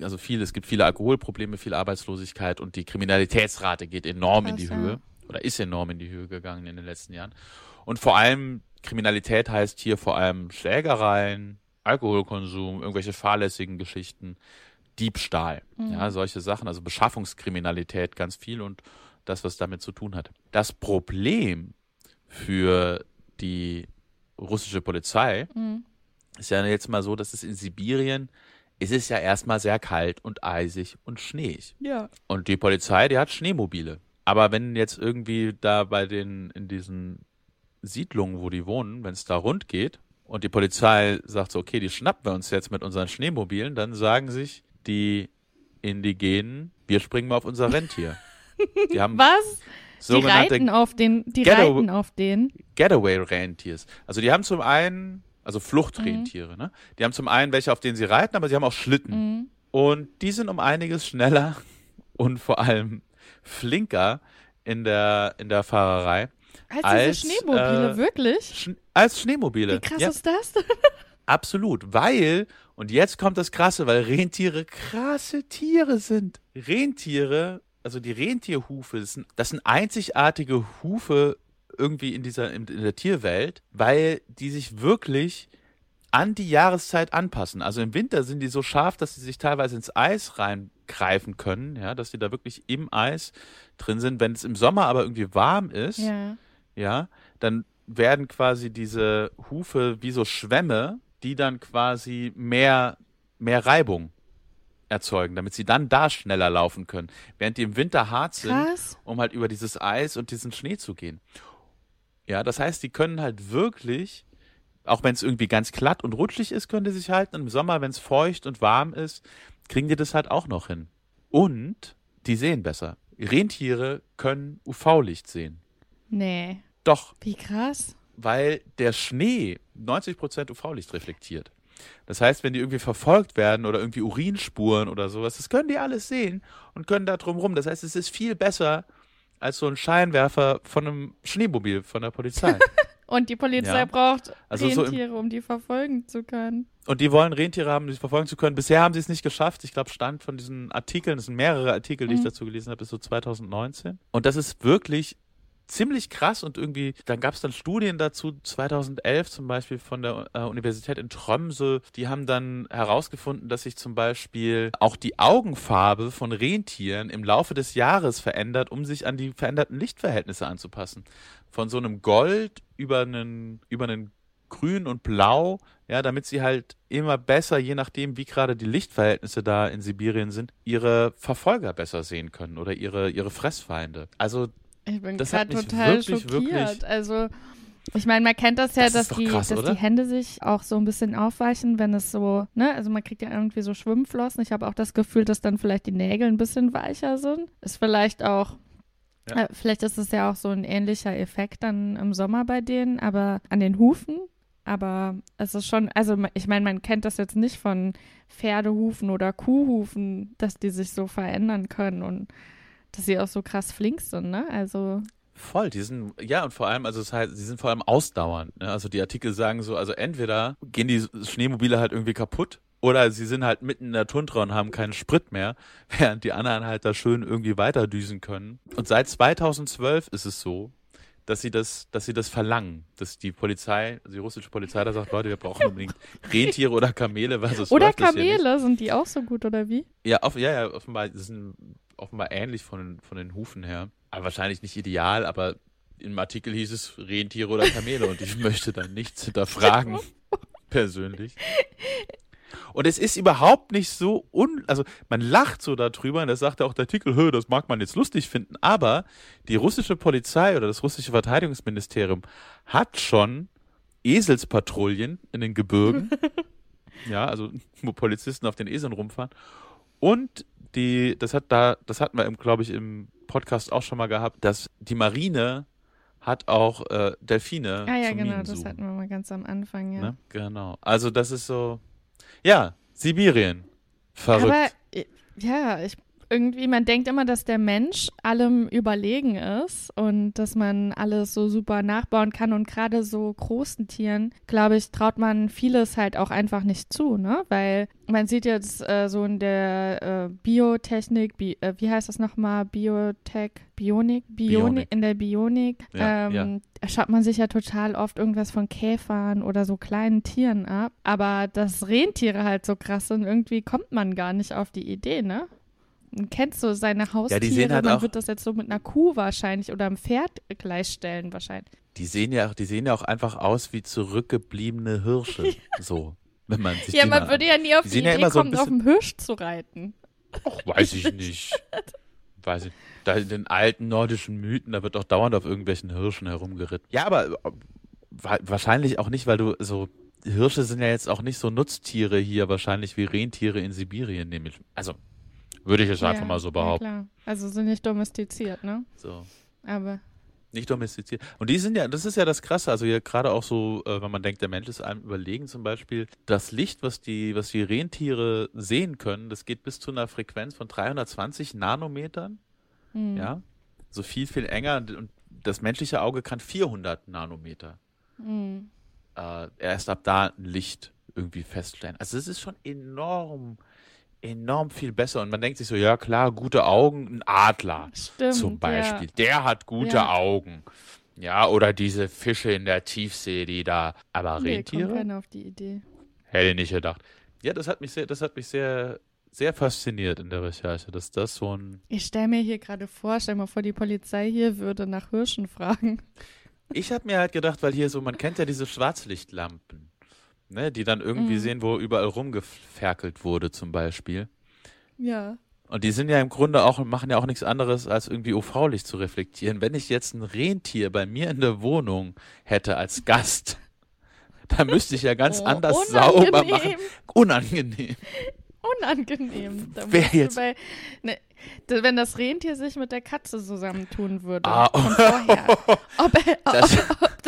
also viel, es gibt viele Alkoholprobleme, viel Arbeitslosigkeit und die Kriminalitätsrate geht enorm in Krass, die ja. Höhe oder ist enorm in die Höhe gegangen in den letzten Jahren. Und vor allem Kriminalität heißt hier vor allem Schlägereien, Alkoholkonsum, irgendwelche fahrlässigen Geschichten, Diebstahl, ja, solche Sachen, also Beschaffungskriminalität ganz viel und das, was damit zu tun hat. Das Problem für die russische Polizei Mhm. ist ja jetzt mal so, dass es in Sibirien, es ist ja erstmal sehr kalt und eisig und schneeig. Ja. Und die Polizei, die hat Schneemobile. Aber wenn jetzt irgendwie da bei den, in diesen Siedlungen, wo die wohnen, wenn es da rund geht und die Polizei sagt so, okay, die schnappen wir uns jetzt mit unseren Schneemobilen, dann sagen sich die Indigenen, wir springen mal auf unser Rentier. Die haben Was? Die reiten auf den, die Ghetto- reiten auf den. Getaway-Rentiers. Also die haben zum einen, also Fluchtrentiere, ne? Die haben zum einen welche, auf denen sie reiten, aber sie haben auch Schlitten. Mhm. Und die sind um einiges schneller und vor allem flinker in der, in der Fahrerei Als, Als, diese Schneemobile, äh, wirklich? Sch als Schneemobile. Wie krass ja, ist das? absolut. Weil, und jetzt kommt das Krasse, weil Rentiere krasse Tiere sind. Rentiere, also die Rentierhufe, das sind, das sind einzigartige Hufe irgendwie in dieser, in, in der Tierwelt, weil die sich wirklich an die Jahreszeit anpassen. Also im Winter sind die so scharf, dass sie sich teilweise ins Eis reingreifen können, ja, dass die da wirklich im Eis drin sind. Wenn es im Sommer aber irgendwie warm ist, ja. ja, dann werden quasi diese Hufe wie so Schwämme, die dann quasi mehr, mehr Reibung erzeugen, damit sie dann da schneller laufen können, während die im Winter hart sind, Krass. um halt über dieses Eis und diesen Schnee zu gehen. Ja, das heißt, die können halt wirklich, auch wenn es irgendwie ganz glatt und rutschig ist, können die sich halten. Und im Sommer, wenn es feucht und warm ist, kriegen die das halt auch noch hin. Und die sehen besser. Rentiere können UV-Licht sehen. Nee. Doch, Wie krass. weil der Schnee 90% UV-Licht reflektiert. Das heißt, wenn die irgendwie verfolgt werden oder irgendwie Urinspuren oder sowas, das können die alles sehen und können da drum rum. Das heißt, es ist viel besser als so ein Scheinwerfer von einem Schneemobil von der Polizei. Und die Polizei Ja. braucht Also so Rentiere, um die verfolgen zu können. und die wollen Rentiere haben, die verfolgen zu können. Bisher haben sie es nicht geschafft. Ich glaube, Stand von diesen Artikeln, das sind mehrere Artikel, die ich Mhm. dazu gelesen habe, ist so 2019. Und das ist wirklich ziemlich krass und irgendwie, dann gab es dann Studien dazu, 2011 zum Beispiel von der äh, Universität in Tromsø, die haben dann herausgefunden, dass sich zum Beispiel auch die Augenfarbe von Rentieren im Laufe des Jahres verändert, um sich an die veränderten Lichtverhältnisse anzupassen. Von so einem Gold über einen, über einen Grün und Blau, ja, damit sie halt immer besser, je nachdem, wie gerade die Lichtverhältnisse da in Sibirien sind, ihre Verfolger besser sehen können oder ihre, ihre Fressfeinde. Also Ich bin Das hat mich total wirklich, schockiert. wirklich- Also Ich meine, man kennt das ja, Das dass, die, krass, dass die Hände sich auch so ein bisschen aufweichen, wenn es so, ne, also man kriegt ja irgendwie so Schwimmflossen. Ich habe auch das Gefühl, dass dann vielleicht die Nägel ein bisschen weicher sind. Ist vielleicht auch, Ja. äh, vielleicht ist es ja auch so ein ähnlicher Effekt dann im Sommer bei denen, aber an den Hufen. Aber es ist schon, also ich meine, man kennt das jetzt nicht von Pferdehufen oder Kuhhufen, dass die sich so verändern können und dass sie auch so krass flink sind, ne? Also Voll, die sind, ja, und vor allem, also das heißt, sie sind vor allem ausdauernd. Ne? Also die Artikel sagen so, also entweder gehen die Schneemobile halt irgendwie kaputt oder sie sind halt mitten in der Tundra und haben keinen Sprit mehr, während die anderen halt da schön irgendwie weiterdüsen können. Und seit 2012 ist es so, dass sie das, dass sie das verlangen, dass die Polizei, also die russische Polizei da sagt, Leute, wir brauchen unbedingt Rentiere oder Kamele, weil sonst Oder. Kamele, sind die auch so gut, oder wie? Ja, off ja, ja, offenbar, sind offenbar ähnlich von, den- von den Hufen her. Aber wahrscheinlich nicht ideal, aber im Artikel hieß es Rentiere oder Kamele und ich möchte da nichts hinterfragen, persönlich. Und es ist überhaupt nicht so un, also man lacht so darüber und das sagt ja auch der Artikel, Hö, das mag man jetzt lustig finden, aber die russische Polizei oder das russische Verteidigungsministerium hat schon Eselspatrouillen in den Gebirgen. ja, also wo Polizisten auf den Eseln rumfahren. Und die, das hat da, das hatten wir, glaube ich, im Podcast auch schon mal gehabt, dass die Marine hat auch äh, Delfine. Ah ja, genau, Minen das hatten wir mal ganz am Anfang, ja. Ne? Genau. Also das ist so, ja, Sibirien. Verrückt. Aber äh, ja, ich irgendwie, man denkt immer, dass der Mensch allem überlegen ist und dass man alles so super nachbauen kann und gerade so großen Tieren, glaube ich, traut man vieles halt auch einfach nicht zu, ne? Weil man sieht jetzt äh, so in der äh, Biotechnik, Bi äh, wie heißt das nochmal? Biotech, Bionik? Bionik, in der Bionik. Ja, ähm, da schaut man sich ja total oft irgendwas von Käfern oder so kleinen Tieren ab. Aber dass Rentiere halt so krass sind, irgendwie kommt man gar nicht auf die Idee, ne? Kennt so seine Haustiere, sehen halt man auch- wird das jetzt so mit einer Kuh wahrscheinlich oder einem Pferd gleichstellen wahrscheinlich. Die sehen ja, auch- die sehen ja auch einfach aus wie zurückgebliebene Hirsche. So, wenn man sich Ja, die man würde ja nie auf Die die, sehen ja Idee immer so kommen, auf dem Hirsch zu reiten. Och, weiß ich nicht. Weiß ich. Da in den alten nordischen Mythen, da wird doch dauernd auf irgendwelchen Hirschen herumgeritten. Ja, aber äh, wa- wahrscheinlich auch nicht, weil du so Hirsche sind ja jetzt auch nicht so Nutztiere hier wahrscheinlich wie Rentiere in Sibirien, nehme ich. Also würde ich jetzt einfach ja, mal so Ja, behaupten. klar. Also sind nicht domestiziert, ne? so. Aber Nicht domestiziert. Und die sind ja, das ist ja das Krasse, also hier gerade auch so, äh, wenn man denkt, der Mensch ist einem überlegen zum Beispiel, das Licht, was die, was die Rentiere sehen können, das geht bis zu einer Frequenz von 320 Nanometern. hm. Ja, so viel, viel enger. Und das menschliche Auge kann 400 Nanometer. Hm. Äh, erst ab da ein Licht irgendwie feststellen. Also es ist schon enorm, enorm viel besser. Und man denkt sich so, ja klar, gute Augen, ein Adler Stimmt. zum Beispiel. Ja. Der hat gute Ja. Augen. Ja, oder diese Fische in der Tiefsee, die da. Aber Nee, kommt Rentiere? keiner auf die Idee. Hätte ich nicht gedacht. Ja, das hat mich sehr, das hat mich sehr, sehr fasziniert in der Recherche, dass das so ein Ich stelle mir hier gerade vor, stell mir vor, die Polizei hier würde nach Hirschen fragen. Ich habe mir halt gedacht, weil hier so, man kennt ja diese Schwarzlichtlampen, ne, die dann irgendwie Mhm. sehen, wo überall rumgeferkelt wurde zum Beispiel. Ja. Und die sind ja im Grunde auch, machen ja auch nichts anderes, als irgendwie UV-Licht zu reflektieren. Wenn ich jetzt ein Rentier bei mir in der Wohnung hätte als Gast, da müsste ich ja ganz Oh, anders sauber machen. unangenehm. Unangenehm. Unangenehm. Da Wer musst du jetzt? Bei, ne, wenn das Rentier sich mit der Katze zusammentun würde. Ah, Von vorher. Ob, er- Das- ob, ob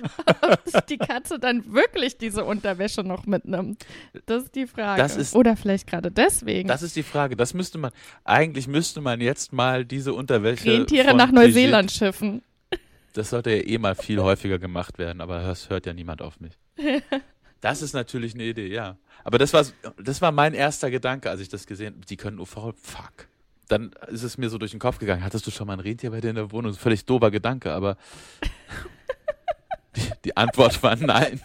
die Katze dann wirklich diese Unterwäsche noch mitnimmt. Das ist die Frage. Das ist- Oder vielleicht gerade deswegen. Das ist die Frage. Das müsste man, eigentlich müsste man jetzt mal diese Unterwäsche. Rentiere nach Neuseeland schiffen. Das sollte ja eh mal viel häufiger gemacht werden, aber das hört ja niemand auf mich. Das ist natürlich eine Idee, ja. Aber das war, das war mein erster Gedanke, als ich das gesehen habe. Die können UV, fuck. Dann ist es mir so durch den Kopf gegangen. Hattest du schon mal ein Rentier bei dir in der Wohnung? Völlig dober Gedanke, aber die, die Antwort war nein.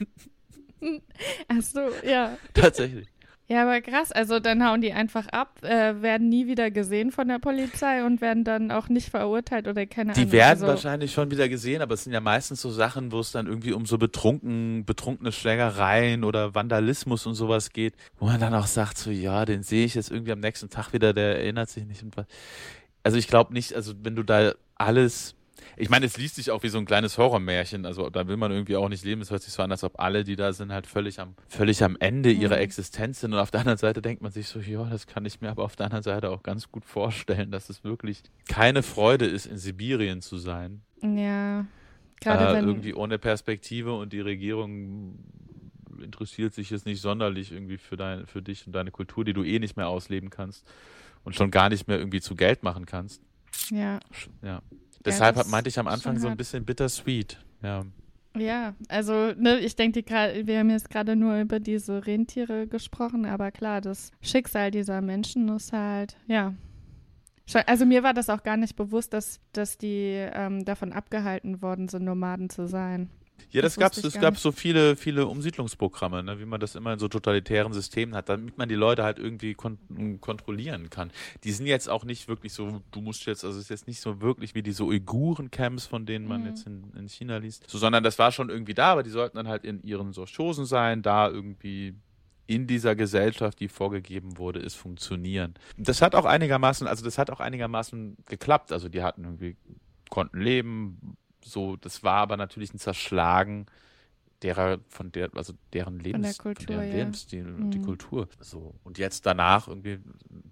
Ach so, ja. Tatsächlich. Ja, aber krass. Also dann hauen die einfach ab, äh, werden nie wieder gesehen von der Polizei und werden dann auch nicht verurteilt oder keine Ahnung. Die werden also, wahrscheinlich schon wieder gesehen, aber es sind ja meistens so Sachen, wo es dann irgendwie um so betrunken, betrunkene Schlägereien oder Vandalismus und sowas geht, wo man dann auch sagt, so ja, den sehe ich jetzt irgendwie am nächsten Tag wieder, der erinnert sich nicht. Also ich glaube nicht, also wenn du da alles, Ich meine, es liest sich auch wie so ein kleines Horrormärchen. Also da will man irgendwie auch nicht leben. Es hört sich so an, als ob alle, die da sind, halt völlig am, völlig am Ende ihrer Mhm. Existenz sind. Und auf der anderen Seite denkt man sich so, ja, das kann ich mir aber auf der anderen Seite auch ganz gut vorstellen, dass es wirklich keine Freude ist, in Sibirien zu sein. Ja. Gerade äh, wenn. irgendwie ohne Perspektive und die Regierung interessiert sich jetzt nicht sonderlich irgendwie für, dein, für dich und deine Kultur, die du eh nicht mehr ausleben kannst und schon gar nicht mehr irgendwie zu Geld machen kannst. Ja. Ja. Deshalb das meinte ich am Anfang so ein bisschen bittersweet. Ja. Ja, also ne, ich denke gerade, wir haben jetzt gerade nur über diese Rentiere gesprochen, aber klar, das Schicksal dieser Menschen ist halt, ja. Also mir war das auch gar nicht bewusst, dass, dass die ähm, davon abgehalten worden sind, Nomaden zu sein. Ja, das, Das gab's, es gab so viele, viele Umsiedlungsprogramme, ne, wie man das immer in so totalitären Systemen hat, damit man die Leute halt irgendwie kon kontrollieren kann. Die sind jetzt auch nicht wirklich so, du musst jetzt, also es ist jetzt nicht so wirklich wie diese Uiguren-Camps, von denen man Mhm. jetzt in, in China liest, so, sondern das war schon irgendwie da, aber die sollten dann halt in ihren so Chosen sein, da irgendwie in dieser Gesellschaft, die vorgegeben wurde, ist funktionieren. Das hat auch einigermaßen, also das hat auch einigermaßen geklappt. Also die hatten irgendwie, konnten leben, so, das war aber natürlich ein Zerschlagen derer, von der, also deren Lebens, Kultur, deren ja. Lebensstil und die Mhm. Kultur. So. Und jetzt danach irgendwie,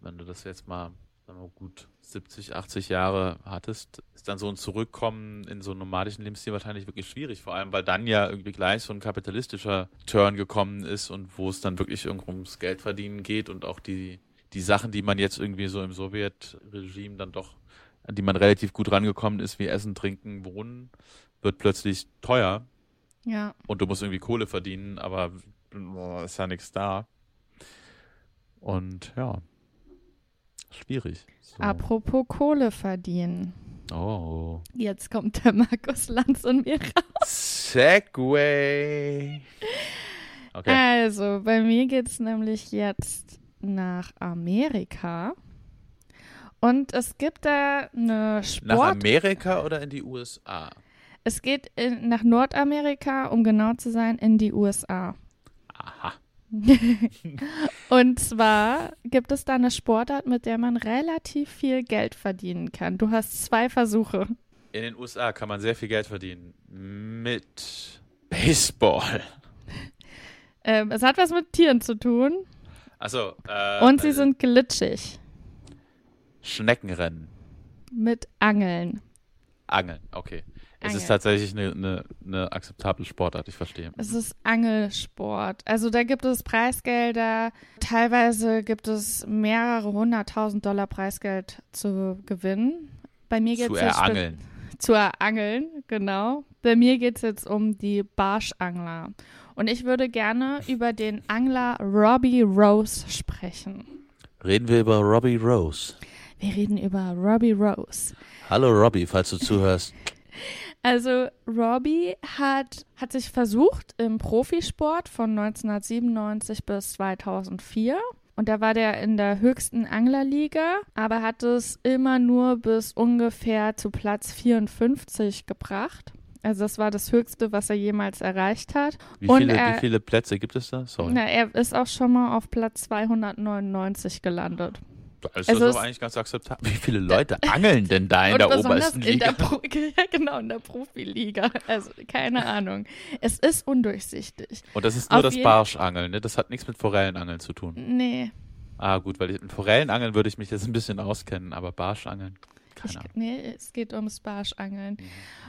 wenn du das jetzt mal, wir gut 70, 80 Jahre hattest, ist dann so ein Zurückkommen in so einen nomadischen Lebensstil wahrscheinlich wirklich schwierig. Vor allem, weil dann ja irgendwie gleich so ein kapitalistischer Turn gekommen ist und wo es dann wirklich irgendwo ums Geldverdienen geht und auch die, die Sachen, die man jetzt irgendwie so im Sowjetregime dann doch, an die man relativ gut rangekommen ist, wie Essen, Trinken, Wohnen, wird plötzlich teuer Ja, und du musst irgendwie Kohle verdienen, aber boah, ist ja nichts da. Und ja, schwierig. So. apropos Kohle verdienen. Oh. Jetzt kommt der Markus Lanz und mir raus. Segway. Okay. Also, bei mir geht es nämlich jetzt nach Amerika. Und es gibt da eine Nach Sport. Amerika oder in die USA? es geht in, nach Nordamerika, um genau zu sein, in die USA. Aha. Und zwar gibt es da eine Sportart, mit der man relativ viel Geld verdienen kann. Du hast zwei Versuche. In den USA kann man sehr viel Geld verdienen. Mit Baseball. Ähm, es hat was mit Tieren zu tun Achso. Äh, und sie äh, sind glitschig. Schneckenrennen. Mit Angeln. Angeln. Okay. Es Angeln. ist tatsächlich eine, eine, eine akzeptable Sportart, ich verstehe. Es ist Angelsport. Also da gibt es Preisgelder. Teilweise gibt es mehrere hunderttausend Dollar Preisgeld zu gewinnen. Bei mir geht Zu es jetzt spe- erangeln. zu erangeln, genau. Bei mir geht es jetzt um die Barschangler. Und ich würde gerne über den Angler Robbie Rose sprechen. Reden wir über Robbie Rose. Wir reden über Robbie Rose. Hallo Robbie, falls du zuhörst. Also Robbie hat, hat sich versucht im Profisport von 1997 bis 2004. Und da war der in der höchsten Anglerliga, aber hat es immer nur bis ungefähr zu Platz 54 gebracht. Also das war das Höchste, was er jemals erreicht hat. Wie Und viele, er- wie viele Plätze gibt es da? Sorry. Na, er ist auch schon mal auf Platz 299 gelandet. Ist Also das doch eigentlich ganz akzeptabel. Wie viele Leute angeln denn da in der obersten in Liga? der Pro ja, genau, in der Profiliga. Also keine Ahnung. Es ist undurchsichtig. Und das ist nur Auf das Barschangeln, ne? Das hat nichts mit Forellenangeln zu tun. Nee, Ah, gut, weil ich, mit Forellenangeln würde ich mich jetzt ein bisschen auskennen, aber Barschangeln, keine ich, nee, es geht ums Barschangeln. Mhm.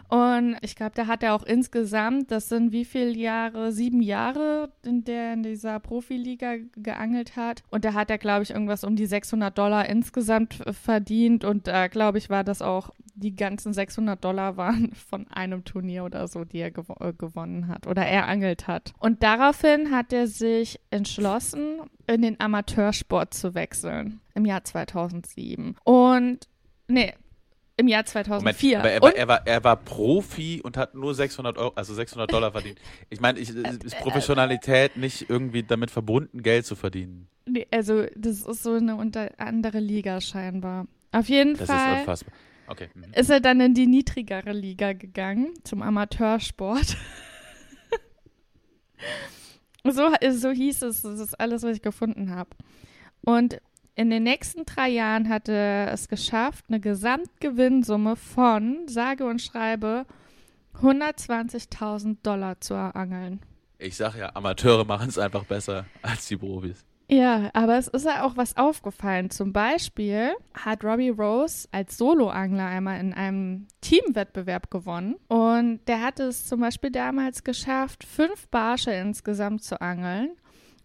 Und ich glaube, da hat er auch insgesamt, das sind wie viele Jahre? Sieben Jahre, in der in dieser Profiliga geangelt hat. Und da hat er, glaube ich, irgendwas um die 600 Dollar insgesamt verdient. Und da, glaube ich, war das auch, die ganzen 600 Dollar waren von einem Turnier oder so, die er gewo äh, gewonnen hat oder er angelt hat. Und daraufhin hat er sich entschlossen, in den Amateursport zu wechseln im Jahr 2007. Und, nee, im Jahr 2004. aber er er, war, er war Profi und hat nur 600 Euro, also 600 Dollar verdient. Ich meine, ich, ist Professionalität nicht irgendwie damit verbunden, Geld zu verdienen? Nee, also das ist so eine unter andere Liga scheinbar. Auf jeden Das ist Fall unfassbar. Okay. mhm. ist er dann in die niedrigere Liga gegangen, zum Amateursport. so, so hieß es, das ist alles, was ich gefunden habe. Und In den nächsten drei Jahren hat er es geschafft, eine Gesamtgewinnsumme von, sage und schreibe, 120.000 Dollar zu erangeln. Ich sag ja, Amateure machen es einfach besser als die Profis. Ja, aber es ist ja auch was aufgefallen. Zum Beispiel hat Robbie Rose als Soloangler einmal in einem Teamwettbewerb gewonnen. Und der hat es zum Beispiel damals geschafft, fünf Barsche insgesamt zu angeln.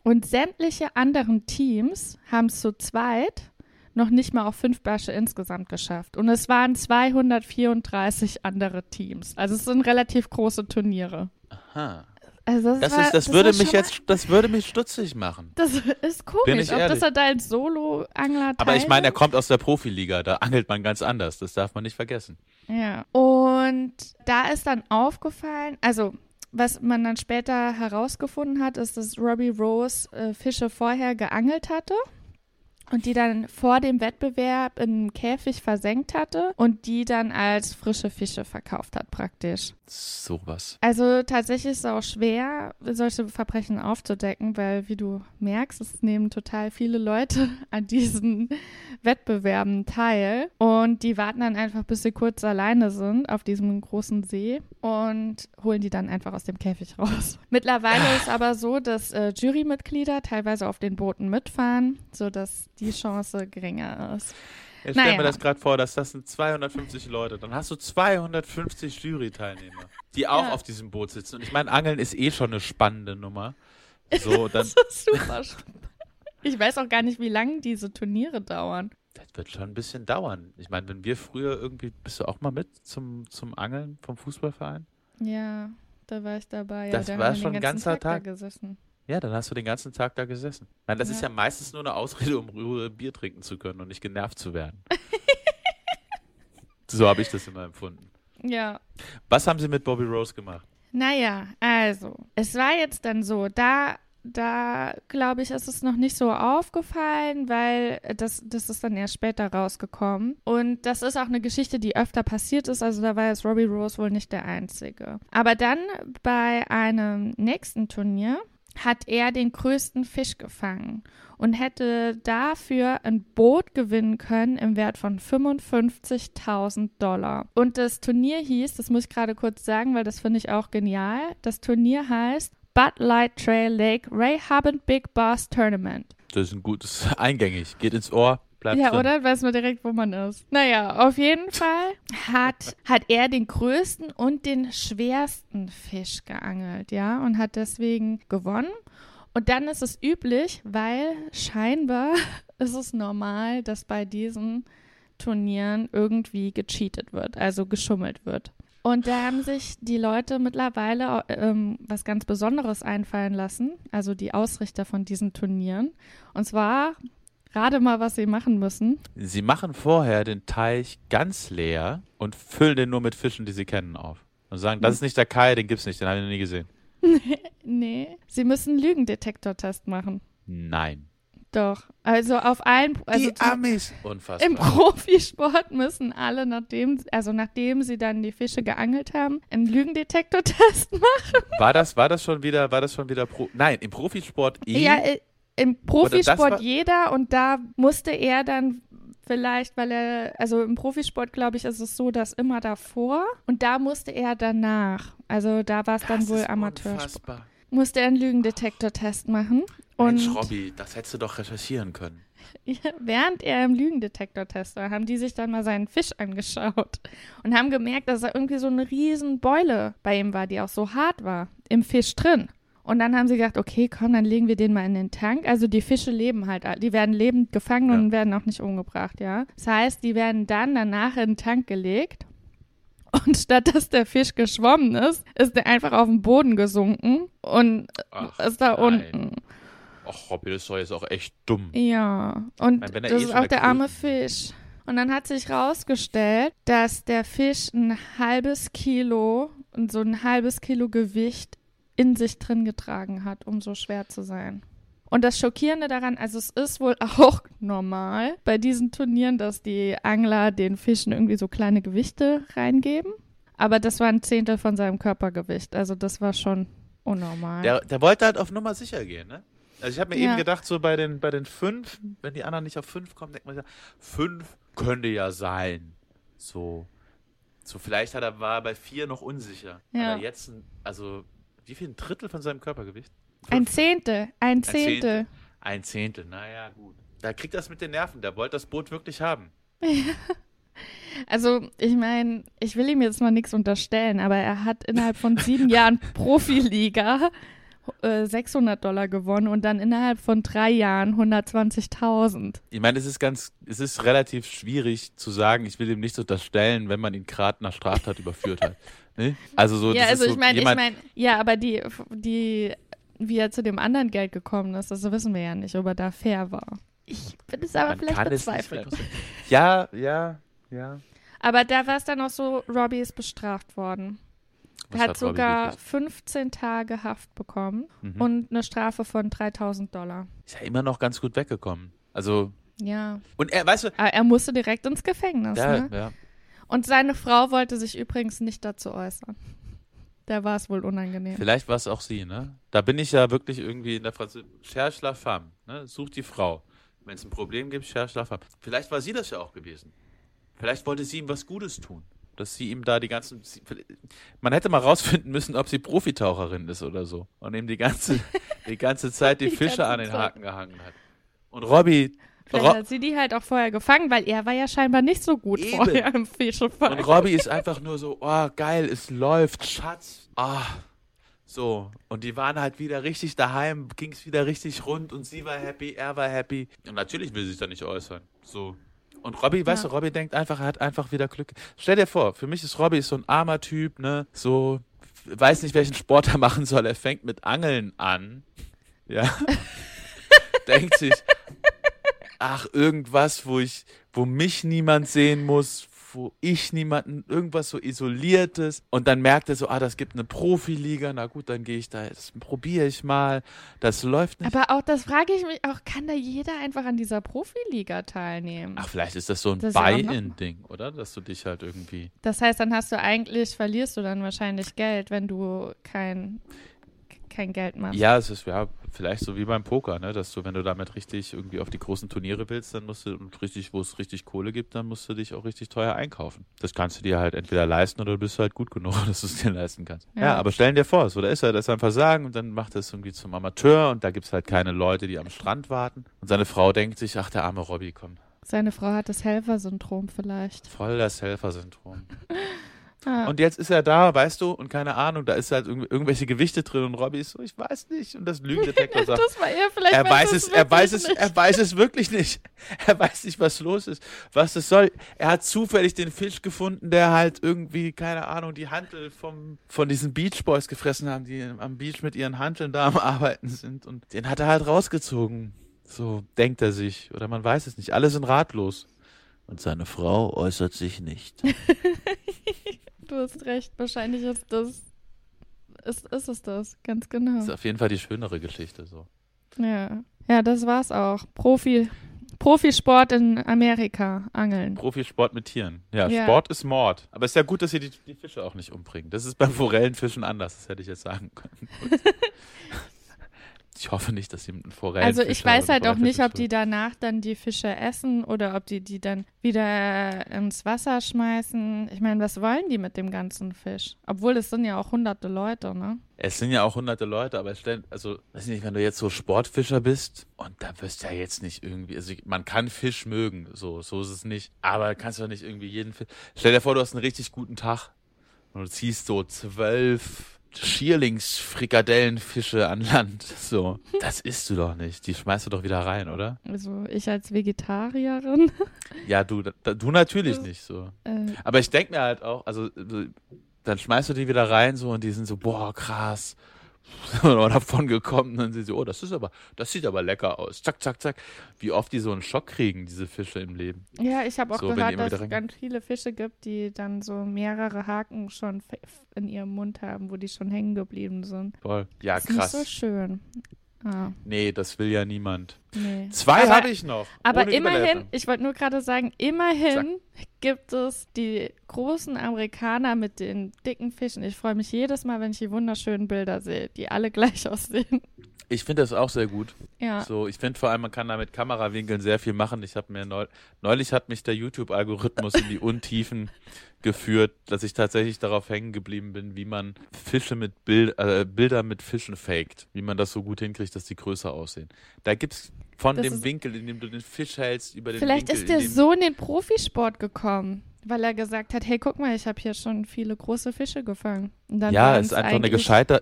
Und sämtliche anderen Teams haben es zu zweit noch nicht mal auf fünf Barsche insgesamt geschafft. Und es waren 234 andere Teams. Also es sind relativ große Turniere. Aha. Also Das, war- ist, das, war würde mich jetzt, das würde mich stutzig machen. Das ist komisch, ob das er da als Solo-Angler Aber ich meine, er kommt aus der Profiliga, da angelt man ganz anders, das darf man nicht vergessen. Ja. Und da ist dann aufgefallen, also was man dann später herausgefunden hat, ist, dass Robbie Rose äh, Fische vorher geangelt hatte und die dann vor dem Wettbewerb in einem Käfig versenkt hatte und die dann als frische Fische verkauft hat praktisch. Sowas. Also tatsächlich ist es auch schwer, solche Verbrechen aufzudecken, weil, wie du merkst, es nehmen total viele Leute an diesen Wettbewerben teil und die warten dann einfach, bis sie kurz alleine sind auf diesem großen See und holen die dann einfach aus dem Käfig raus. Mittlerweile ist aber so, dass äh, Jurymitglieder teilweise auf den Booten mitfahren, sodass die Chance geringer ist. Ich stelle Naja. mir das gerade vor, dass das sind 250 Leute. Dann hast du 250 Jury-Teilnehmer, die auch Ja. auf diesem Boot sitzen. Und ich meine, Angeln ist eh schon eine spannende Nummer. So, dann, Das ist super spannend. Ich weiß auch gar nicht, wie lange diese Turniere dauern. das wird schon ein bisschen dauern. Ich meine, wenn wir früher irgendwie, bist du auch mal mit zum, zum Angeln vom Fußballverein? Ja, da war ich dabei. Ja, Das da war schon ein ganzer Tag, Tag. Da gesessen. Ja, dann hast du den ganzen Tag da gesessen. Nein, das ist Ja. ja meistens nur eine Ausrede, um Ruhe Bier trinken zu können und nicht genervt zu werden. so habe ich das immer empfunden. Ja. Was haben Sie mit Bobby Rose gemacht? Naja, also, es war jetzt dann so, da, da glaube ich, ist es noch nicht so aufgefallen, weil das, das ist dann erst später rausgekommen. Und das ist auch eine Geschichte, die öfter passiert ist, also da war jetzt Robbie Rose wohl nicht der Einzige. Aber dann bei einem nächsten Turnier hat er den größten Fisch gefangen und hätte dafür ein Boot gewinnen können im Wert von 55.000 Dollar. Und das Turnier hieß, das muss ich gerade kurz sagen, weil das finde ich auch genial, das Turnier heißt Bud Light Trail Lake Ray Harbin Big Bass Tournament. Das ist ein gutes, eingängig. Geht ins Ohr, bleibt Ja, drin. oder? Weiß man direkt, wo man ist. Naja, auf jeden Fall hat, hat er den größten und den schwersten Fisch geangelt, ja, und hat deswegen gewonnen. Und dann ist es üblich, weil scheinbar ist es normal, dass bei diesen Turnieren irgendwie gecheatet wird, also geschummelt wird. Und da haben sich die Leute mittlerweile ähm, was ganz Besonderes einfallen lassen, also die Ausrichter von diesen Turnieren. Und zwar Rate mal, was sie machen müssen. Sie machen vorher den Teich ganz leer und füllen den nur mit Fischen, die sie kennen, auf. Und sagen, das ist nicht der Kai, den gibt's nicht, den habe ich noch nie gesehen. Nee, sie müssen einen Lügendetektortest machen. Nein. Doch. Also auf allen, also die Amis. Unfassbar. im Profisport müssen alle, nachdem, also nachdem sie dann die Fische geangelt haben, einen Lügendetektortest machen. War das, war das schon wieder, war das schon wieder Pro Nein, im Profisport eh. Ja, äh, im Profisport jeder und da musste er dann vielleicht, weil er, also im Profisport glaube ich, ist es so, dass immer davor und da musste er danach. Also da war es dann wohl ist Amateur. unfassbar. Musste er einen Lügendetektortest machen. Und Mensch, Robby, das hättest du doch recherchieren können. Während er im Lügendetektortest war, haben die sich dann mal seinen Fisch angeschaut und haben gemerkt, dass da irgendwie so eine riesen Beule bei ihm war, die auch so hart war, im Fisch drin. Und dann haben sie gedacht, okay, komm, dann legen wir den mal in den Tank. Also die Fische leben halt, die werden lebend gefangen Ja. und werden auch nicht umgebracht, ja. Das heißt, die werden dann danach in den Tank gelegt. Und statt dass der Fisch geschwommen ist, ist er einfach auf den Boden gesunken und Ach, ist da nein. unten. Ach, Robby, das ist doch jetzt auch echt dumm. Ja, und meine, das eh ist auch der arme Fisch. Und dann hat sich rausgestellt, dass der Fisch ein halbes Kilo und so ein halbes Kilo Gewicht in sich drin getragen hat, um so schwer zu sein. Und das Schockierende daran, also es ist wohl auch normal bei diesen Turnieren, dass die Angler den Fischen irgendwie so kleine Gewichte reingeben. Aber das war ein Zehntel von seinem Körpergewicht. Also das war schon unnormal. Der, der wollte halt auf Nummer sicher gehen, ne? Also ich habe mir Ja. eben gedacht, so bei den, bei den fünf, wenn die anderen nicht auf fünf kommen, denkt man sich, fünf könnte ja sein. So. So, vielleicht hat er, war er bei vier noch unsicher. Ja. Aber jetzt, also, wie viel? Ein Drittel von seinem Körpergewicht? Ein? Zehntel, ein Zehntel. Ein Zehntel, naja, gut. Da kriegt das mit den Nerven, der wollte das Boot wirklich haben. Also, ich meine, ich will ihm jetzt mal nichts unterstellen, aber er hat innerhalb von sieben Jahren Profiliga 600 Dollar gewonnen und dann innerhalb von drei Jahren 120.000. Ich meine, es ist ganz, es ist relativ schwierig zu sagen, ich will ihm nichts unterstellen, wenn man ihn gerade nach Straftat überführt hat. Ne? Also so, ja, das also ist so ich meine, ich meine, ja, aber die, die, wie er zu dem anderen Geld gekommen ist, das wissen wir ja nicht, ob er da fair war. Ich bin es aber man vielleicht rekonstruieren. Ja, ja, ja. Aber da war es dann auch so, Robbie ist bestraft worden. Was Er hat hat sogar gekriegt? 15 Tage Haft bekommen Mhm. und eine Strafe von 3000 Dollar. Ist ja immer noch ganz gut weggekommen. Also, Ja. und er, weißt du, Aber er musste direkt ins Gefängnis. ja, ne? ja. Und seine Frau wollte sich übrigens nicht dazu äußern. Da war es wohl unangenehm. Vielleicht war es auch sie, ne? Da bin ich ja wirklich irgendwie in der Französischen. Cherche la femme, ne? Such die Frau. Wenn es ein Problem gibt, cherche la femme. Vielleicht war sie das ja auch gewesen. Vielleicht wollte sie ihm was Gutes tun. Dass sie ihm da die ganzen. sie- Man hätte mal rausfinden müssen, ob sie Profitaucherin ist oder so. Und ihm die ganze, die ganze Zeit die Die Fische an den Zeit. Haken gehangen hat. Und Robbie. Vielleicht Ro hat sie die halt auch vorher gefangen, weil er war ja scheinbar nicht so gut Eben. vorher im und Fischefangen. Robbie ist einfach nur so, oh geil, es läuft, Schatz. Ah. So, und die waren halt wieder richtig daheim, ging es wieder richtig rund und sie war happy, er war happy. Und natürlich will sie sich da nicht äußern. So. Und Robbie, weißt Ja. du, Robbie denkt einfach, er hat einfach wieder Glück. Stell dir vor, für mich ist Robbie so ein armer Typ, ne? So, weiß nicht, welchen Sport er machen soll. Er fängt mit Angeln an. Ja. denkt sich, ach, irgendwas, wo ich, wo mich niemand sehen muss, wo ich niemanden, irgendwas so Isoliertes. Und dann merkt er so, ah, das gibt eine Profiliga, na gut, dann gehe ich da, das probiere ich mal. Das läuft nicht. Aber auch das frage ich mich auch, kann da jeder einfach an dieser Profiliga teilnehmen? Ach, vielleicht ist das so ein Buy-in-Ding, oder? Dass du dich halt irgendwie. Das heißt, dann hast du eigentlich, verlierst du dann wahrscheinlich Geld, wenn du kein, kein Geld machst. Ja, es ist ja vielleicht so wie beim Poker, ne? Dass du, wenn du damit richtig irgendwie auf die großen Turniere willst, dann musst du und richtig, wo es richtig Kohle gibt, dann musst du dich auch richtig teuer einkaufen. Das kannst du dir halt entweder leisten oder du bist halt gut genug, dass du es dir leisten kannst. Ja, Ja. aber stellen dir vor, so da ist er, das ist ein Versagen und dann macht er es irgendwie zum Amateur und da gibt's halt keine Leute, die am Strand warten. Und seine Frau denkt sich, ach, der arme Robby, komm, Seine Frau hat das Helfersyndrom vielleicht. voll das Helfersyndrom. Ah. Und jetzt ist er da, weißt du, und keine Ahnung, da ist halt irgendw irgendwelche Gewichte drin und Robby ist so, ich weiß nicht. Und das Lügendetektor sagt, das war er vielleicht. er weiß es er weiß es, wirklich er weiß es wirklich nicht. Er weiß nicht, was los ist, was es soll. Er hat zufällig den Fisch gefunden, der halt irgendwie, keine Ahnung, die Hantel vom, von diesen Beach Boys gefressen haben, die am Beach mit ihren Hanteln da am Arbeiten sind. Und den hat er halt rausgezogen. So denkt er sich. Oder man weiß es nicht. Alle sind ratlos. Und seine Frau äußert sich nicht. Du hast recht, wahrscheinlich ist das. Ist, ist es das, ganz genau. Das ist auf jeden Fall die schönere Geschichte so. Ja. ja, das war's auch. Profi, Profisport in Amerika, Angeln. Profisport mit Tieren. Ja, Ja. Sport ist Mord. Aber es ist ja gut, dass sie die, die Fische auch nicht umbringen. Das ist beim Forellenfischen anders, das hätte ich jetzt sagen können. ich hoffe nicht, dass sie mit Forellenfischer Also ich weiß halt auch nicht, ob die danach dann die Fische essen oder ob die die dann wieder ins Wasser schmeißen. Ich meine, was wollen die mit dem ganzen Fisch? Obwohl es sind ja auch hunderte Leute, ne? Es sind ja auch hunderte Leute, aber es stellen, also, weiß ich nicht, wenn du jetzt so Sportfischer bist und da wirst du ja jetzt nicht irgendwie, also man kann Fisch mögen, so, so ist es nicht, aber kannst du doch nicht irgendwie jeden Fisch. Stell dir vor, du hast einen richtig guten Tag und du ziehst so zwölf Schierlingsfrikadellenfische an Land, so. Das isst du doch nicht, die schmeißt du doch wieder rein, oder? Also ich als Vegetarierin. Ja, du, da, du natürlich nicht, so. Äh, Aber ich denke mir halt auch, also so, dann schmeißt du die wieder rein so und die sind so, boah, krass. Oder davon gekommen, dann sind sie so, oh, das ist aber, das sieht aber lecker aus. Zack, zack, zack. Wie oft die so einen Schock kriegen, diese Fische im Leben. ja, ich habe auch So, gehört, dass es ganz viele Fische gibt, die dann so mehrere Haken schon in ihrem Mund haben, wo die schon hängen geblieben sind. Voll. Ja, ist nicht so krass. schön. Ah, Nee, das will ja niemand. nee. Zwei habe ich noch. Aber immerhin, ich wollte nur gerade sagen, immerhin gibt es die großen Amerikaner mit den dicken Fischen. Ich freue mich jedes Mal, wenn ich die wunderschönen Bilder sehe, die alle gleich aussehen. Ich finde das auch sehr gut. Ja. So, ich finde vor allem, man kann da mit Kamerawinkeln sehr viel machen. Ich habe mir neu, neulich hat mich der YouTube-Algorithmus in die Untiefen geführt, dass ich tatsächlich darauf hängen geblieben bin, wie man Fische mit Bild, äh, Bilder mit Fischen faked, wie man das so gut hinkriegt, dass die größer aussehen. Da gibt's von Das dem Winkel, in dem du den Fisch hältst, über den Vielleicht Winkel, ist der so in den Profisport gekommen, weil er gesagt hat, hey, guck mal, ich habe hier schon viele große Fische gefangen. Ja, ist einfach eine gescheiter,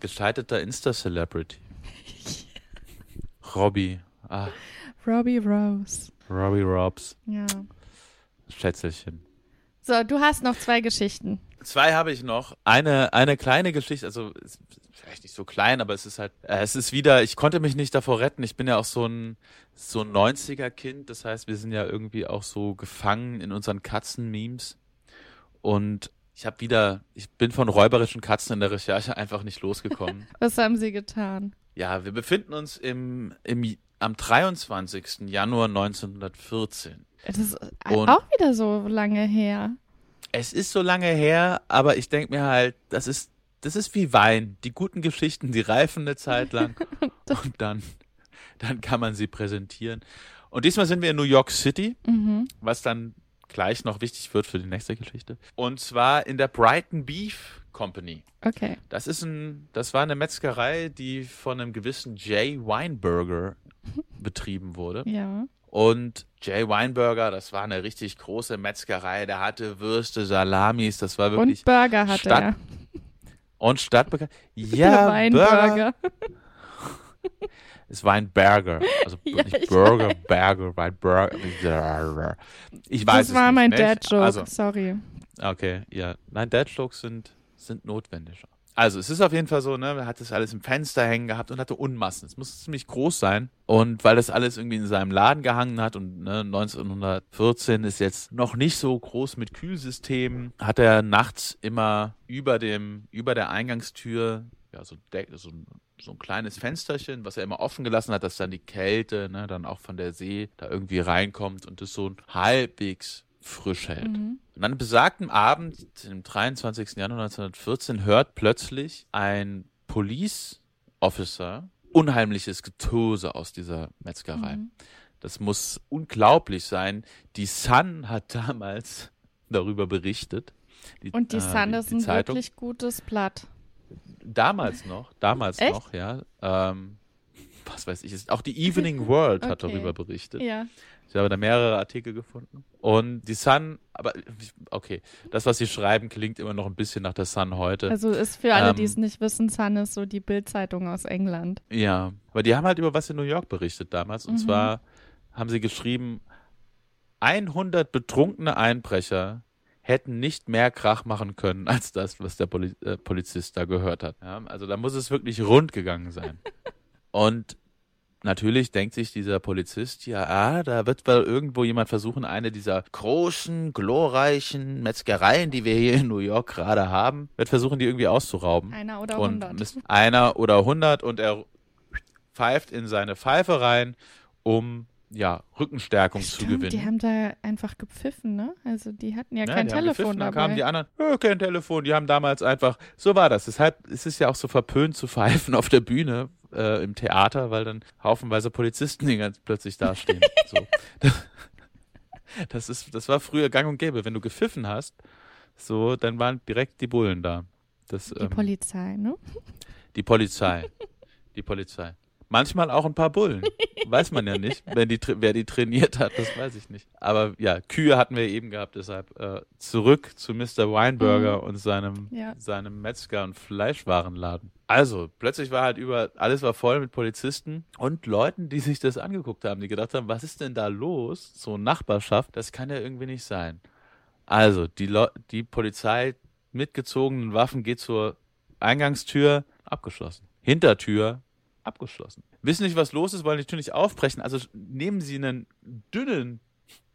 gescheiterter Insta-Celebrity. Robbie. Ah, Robbie Rose. Robbie Robs. Ja. Schätzelchen. So, du hast noch zwei Geschichten. Zwei habe ich noch. Eine, eine kleine Geschichte, also vielleicht nicht so klein, aber es ist halt, äh, es ist wieder, ich konnte mich nicht davor retten. Ich bin ja auch so ein, so ein 90er-Kind. Das heißt, wir sind ja irgendwie auch so gefangen in unseren Katzen-Memes. Und ich habe wieder, ich bin von räuberischen Katzen in der Recherche einfach nicht losgekommen. Was haben sie getan? Ja, wir befinden uns im, im, am 23. Januar 1914. Das ist Und- auch wieder so lange her. Es ist so lange her, aber ich denke mir halt, das ist, das ist wie Wein. Die guten Geschichten, die reifen eine Zeit lang und dann, dann kann man sie präsentieren. Und diesmal sind wir in New York City, Mhm. was dann gleich noch wichtig wird für die nächste Geschichte. Und zwar in der Brighton Beef Company. Okay. Das ist ein, das war eine Metzgerei, die von einem gewissen Jay Weinberger betrieben wurde. Ja. Und Jay Weinberger, das war eine richtig große Metzgerei. Der hatte Würste, Salamis, das war wirklich. Und Burger hatte Stadt- er. Und Stadtbekannt. Ja, Burger. Weinburger. Es war ein Burger. Also Ja, nicht ich Burger, Burger, Weinburger. Ich weiß Das es war nicht, mein ne? Dad-Joke. Also, Sorry. okay, ja. Nein, Dad-Jokes sind, sind notwendig. Also, es ist auf jeden Fall so, ne, er hat das alles im Fenster hängen gehabt und hatte Unmassen. Es muss ziemlich groß sein. Und weil das alles irgendwie in seinem Laden gehangen hat und ne, 1914 ist jetzt noch nicht so groß mit Kühlsystemen, hat er nachts immer über dem, über der Eingangstür, ja, so, so, ein- so ein kleines Fensterchen, was er immer offen gelassen hat, dass dann die Kälte, ne, dann auch von der See da irgendwie reinkommt und es so halbwegs frisch hält. Mhm. Und an besagten Abend, dem 23. Januar 1914, hört plötzlich ein Police Officer unheimliches Getöse aus dieser Metzgerei. Mhm. Das muss unglaublich sein. Die Sun hat damals darüber berichtet. Und die äh, Sun ist die ein Zeitung. wirklich gutes Blatt. Damals noch, damals Echt? noch, ja. Ähm, was weiß ich, auch die Evening World hat Okay. darüber berichtet. Ja. Ich habe da mehrere Artikel gefunden. Und die Sun, aber okay, das, was sie schreiben, klingt immer noch ein bisschen nach der Sun heute. Also ist für alle, Ähm, die es nicht wissen, Sun ist so die Bildzeitung aus England. ja, aber die haben halt über was in New York berichtet damals. Und Mhm. zwar haben sie geschrieben, 100 betrunkene Einbrecher hätten nicht mehr Krach machen können als das, was der Poli äh, Polizist da gehört hat. Ja, also da muss es wirklich rund gegangen sein. Und natürlich denkt sich dieser Polizist, ja, ah, da wird wohl irgendwo jemand versuchen, eine dieser großen, glorreichen Metzgereien, die wir hier in New York gerade haben, wird versuchen, die irgendwie auszurauben. Einer oder und hundert. einer oder hundert und er pfeift in seine Pfeife rein, um ja Rückenstärkung zu Stimmt, gewinnen. die haben da einfach gepfiffen, ne? Also die hatten ja, Ja, kein Telefon gepfiffen, Dann dabei. kamen die anderen, oh, kein Telefon. Die haben damals einfach, so war das. Deshalb ist es ja auch so verpönt zu pfeifen auf der Bühne äh, im Theater, weil dann haufenweise Polizisten die ganz plötzlich dastehen. so. Das ist, das war früher gang und gäbe. Wenn du gepfiffen hast, so, dann waren direkt die Bullen da. Das, die ähm, Polizei, ne? die Polizei. Die Polizei. Manchmal auch ein paar Bullen. Weiß man ja nicht, wenn die, wer die trainiert hat, das weiß ich nicht. Aber ja, Kühe hatten wir eben gehabt, deshalb äh, zurück zu Mr. Weinberger und seinem, Ja. seinem Metzger- und Fleischwarenladen. Also, plötzlich war halt über, alles war voll mit Polizisten und Leuten, die sich das angeguckt haben, die gedacht haben, was ist denn da los? So Nachbarschaft, das kann ja irgendwie nicht sein. Also, die, Leu die Polizei mitgezogenen Waffen geht zur Eingangstür, abgeschlossen. Hintertür, abgeschlossen. Wissen nicht, was los ist, wollen die Tür nicht aufbrechen. Also nehmen sie einen dünnen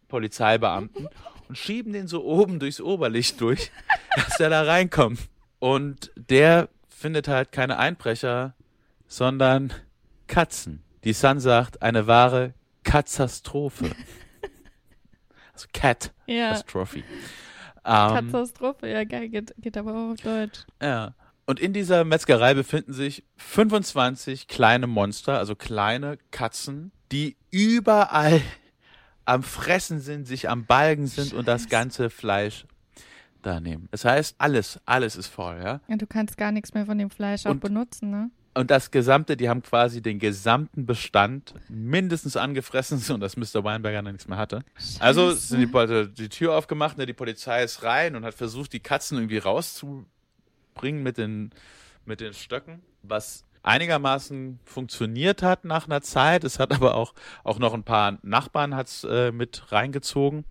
Polizeibeamten und schieben den so oben durchs Oberlicht durch, dass er da reinkommt. Und der findet halt keine Einbrecher, sondern Katzen. Die Sun sagt, eine wahre Katastrophe. Also Cat Ja. Catastrophe. Ähm, Katastrophe, ja geil, geht, geht aber auch auf Deutsch. ja. Und in dieser Metzgerei befinden sich 25 kleine Monster, also kleine Katzen, die überall am Fressen sind, sich am Balgen sind und das Scheiße. ganze Fleisch da nehmen. Das heißt, alles, alles ist voll, ja. Ja, du kannst gar nichts mehr von dem Fleisch auch Und- benutzen, ne? Und das gesamte, die haben quasi den gesamten Bestand mindestens angefressen, so dass Mr. Weinberger dann nichts mehr hatte. Also Scheiße. sind die, Leute die Tür aufgemacht, ne, die Polizei ist rein und hat versucht, die Katzen irgendwie rauszubringen mit den, mit den Stöcken, was einigermaßen funktioniert hat nach einer Zeit. Es hat aber auch, auch noch ein paar Nachbarn hat's, äh, mit reingezogen.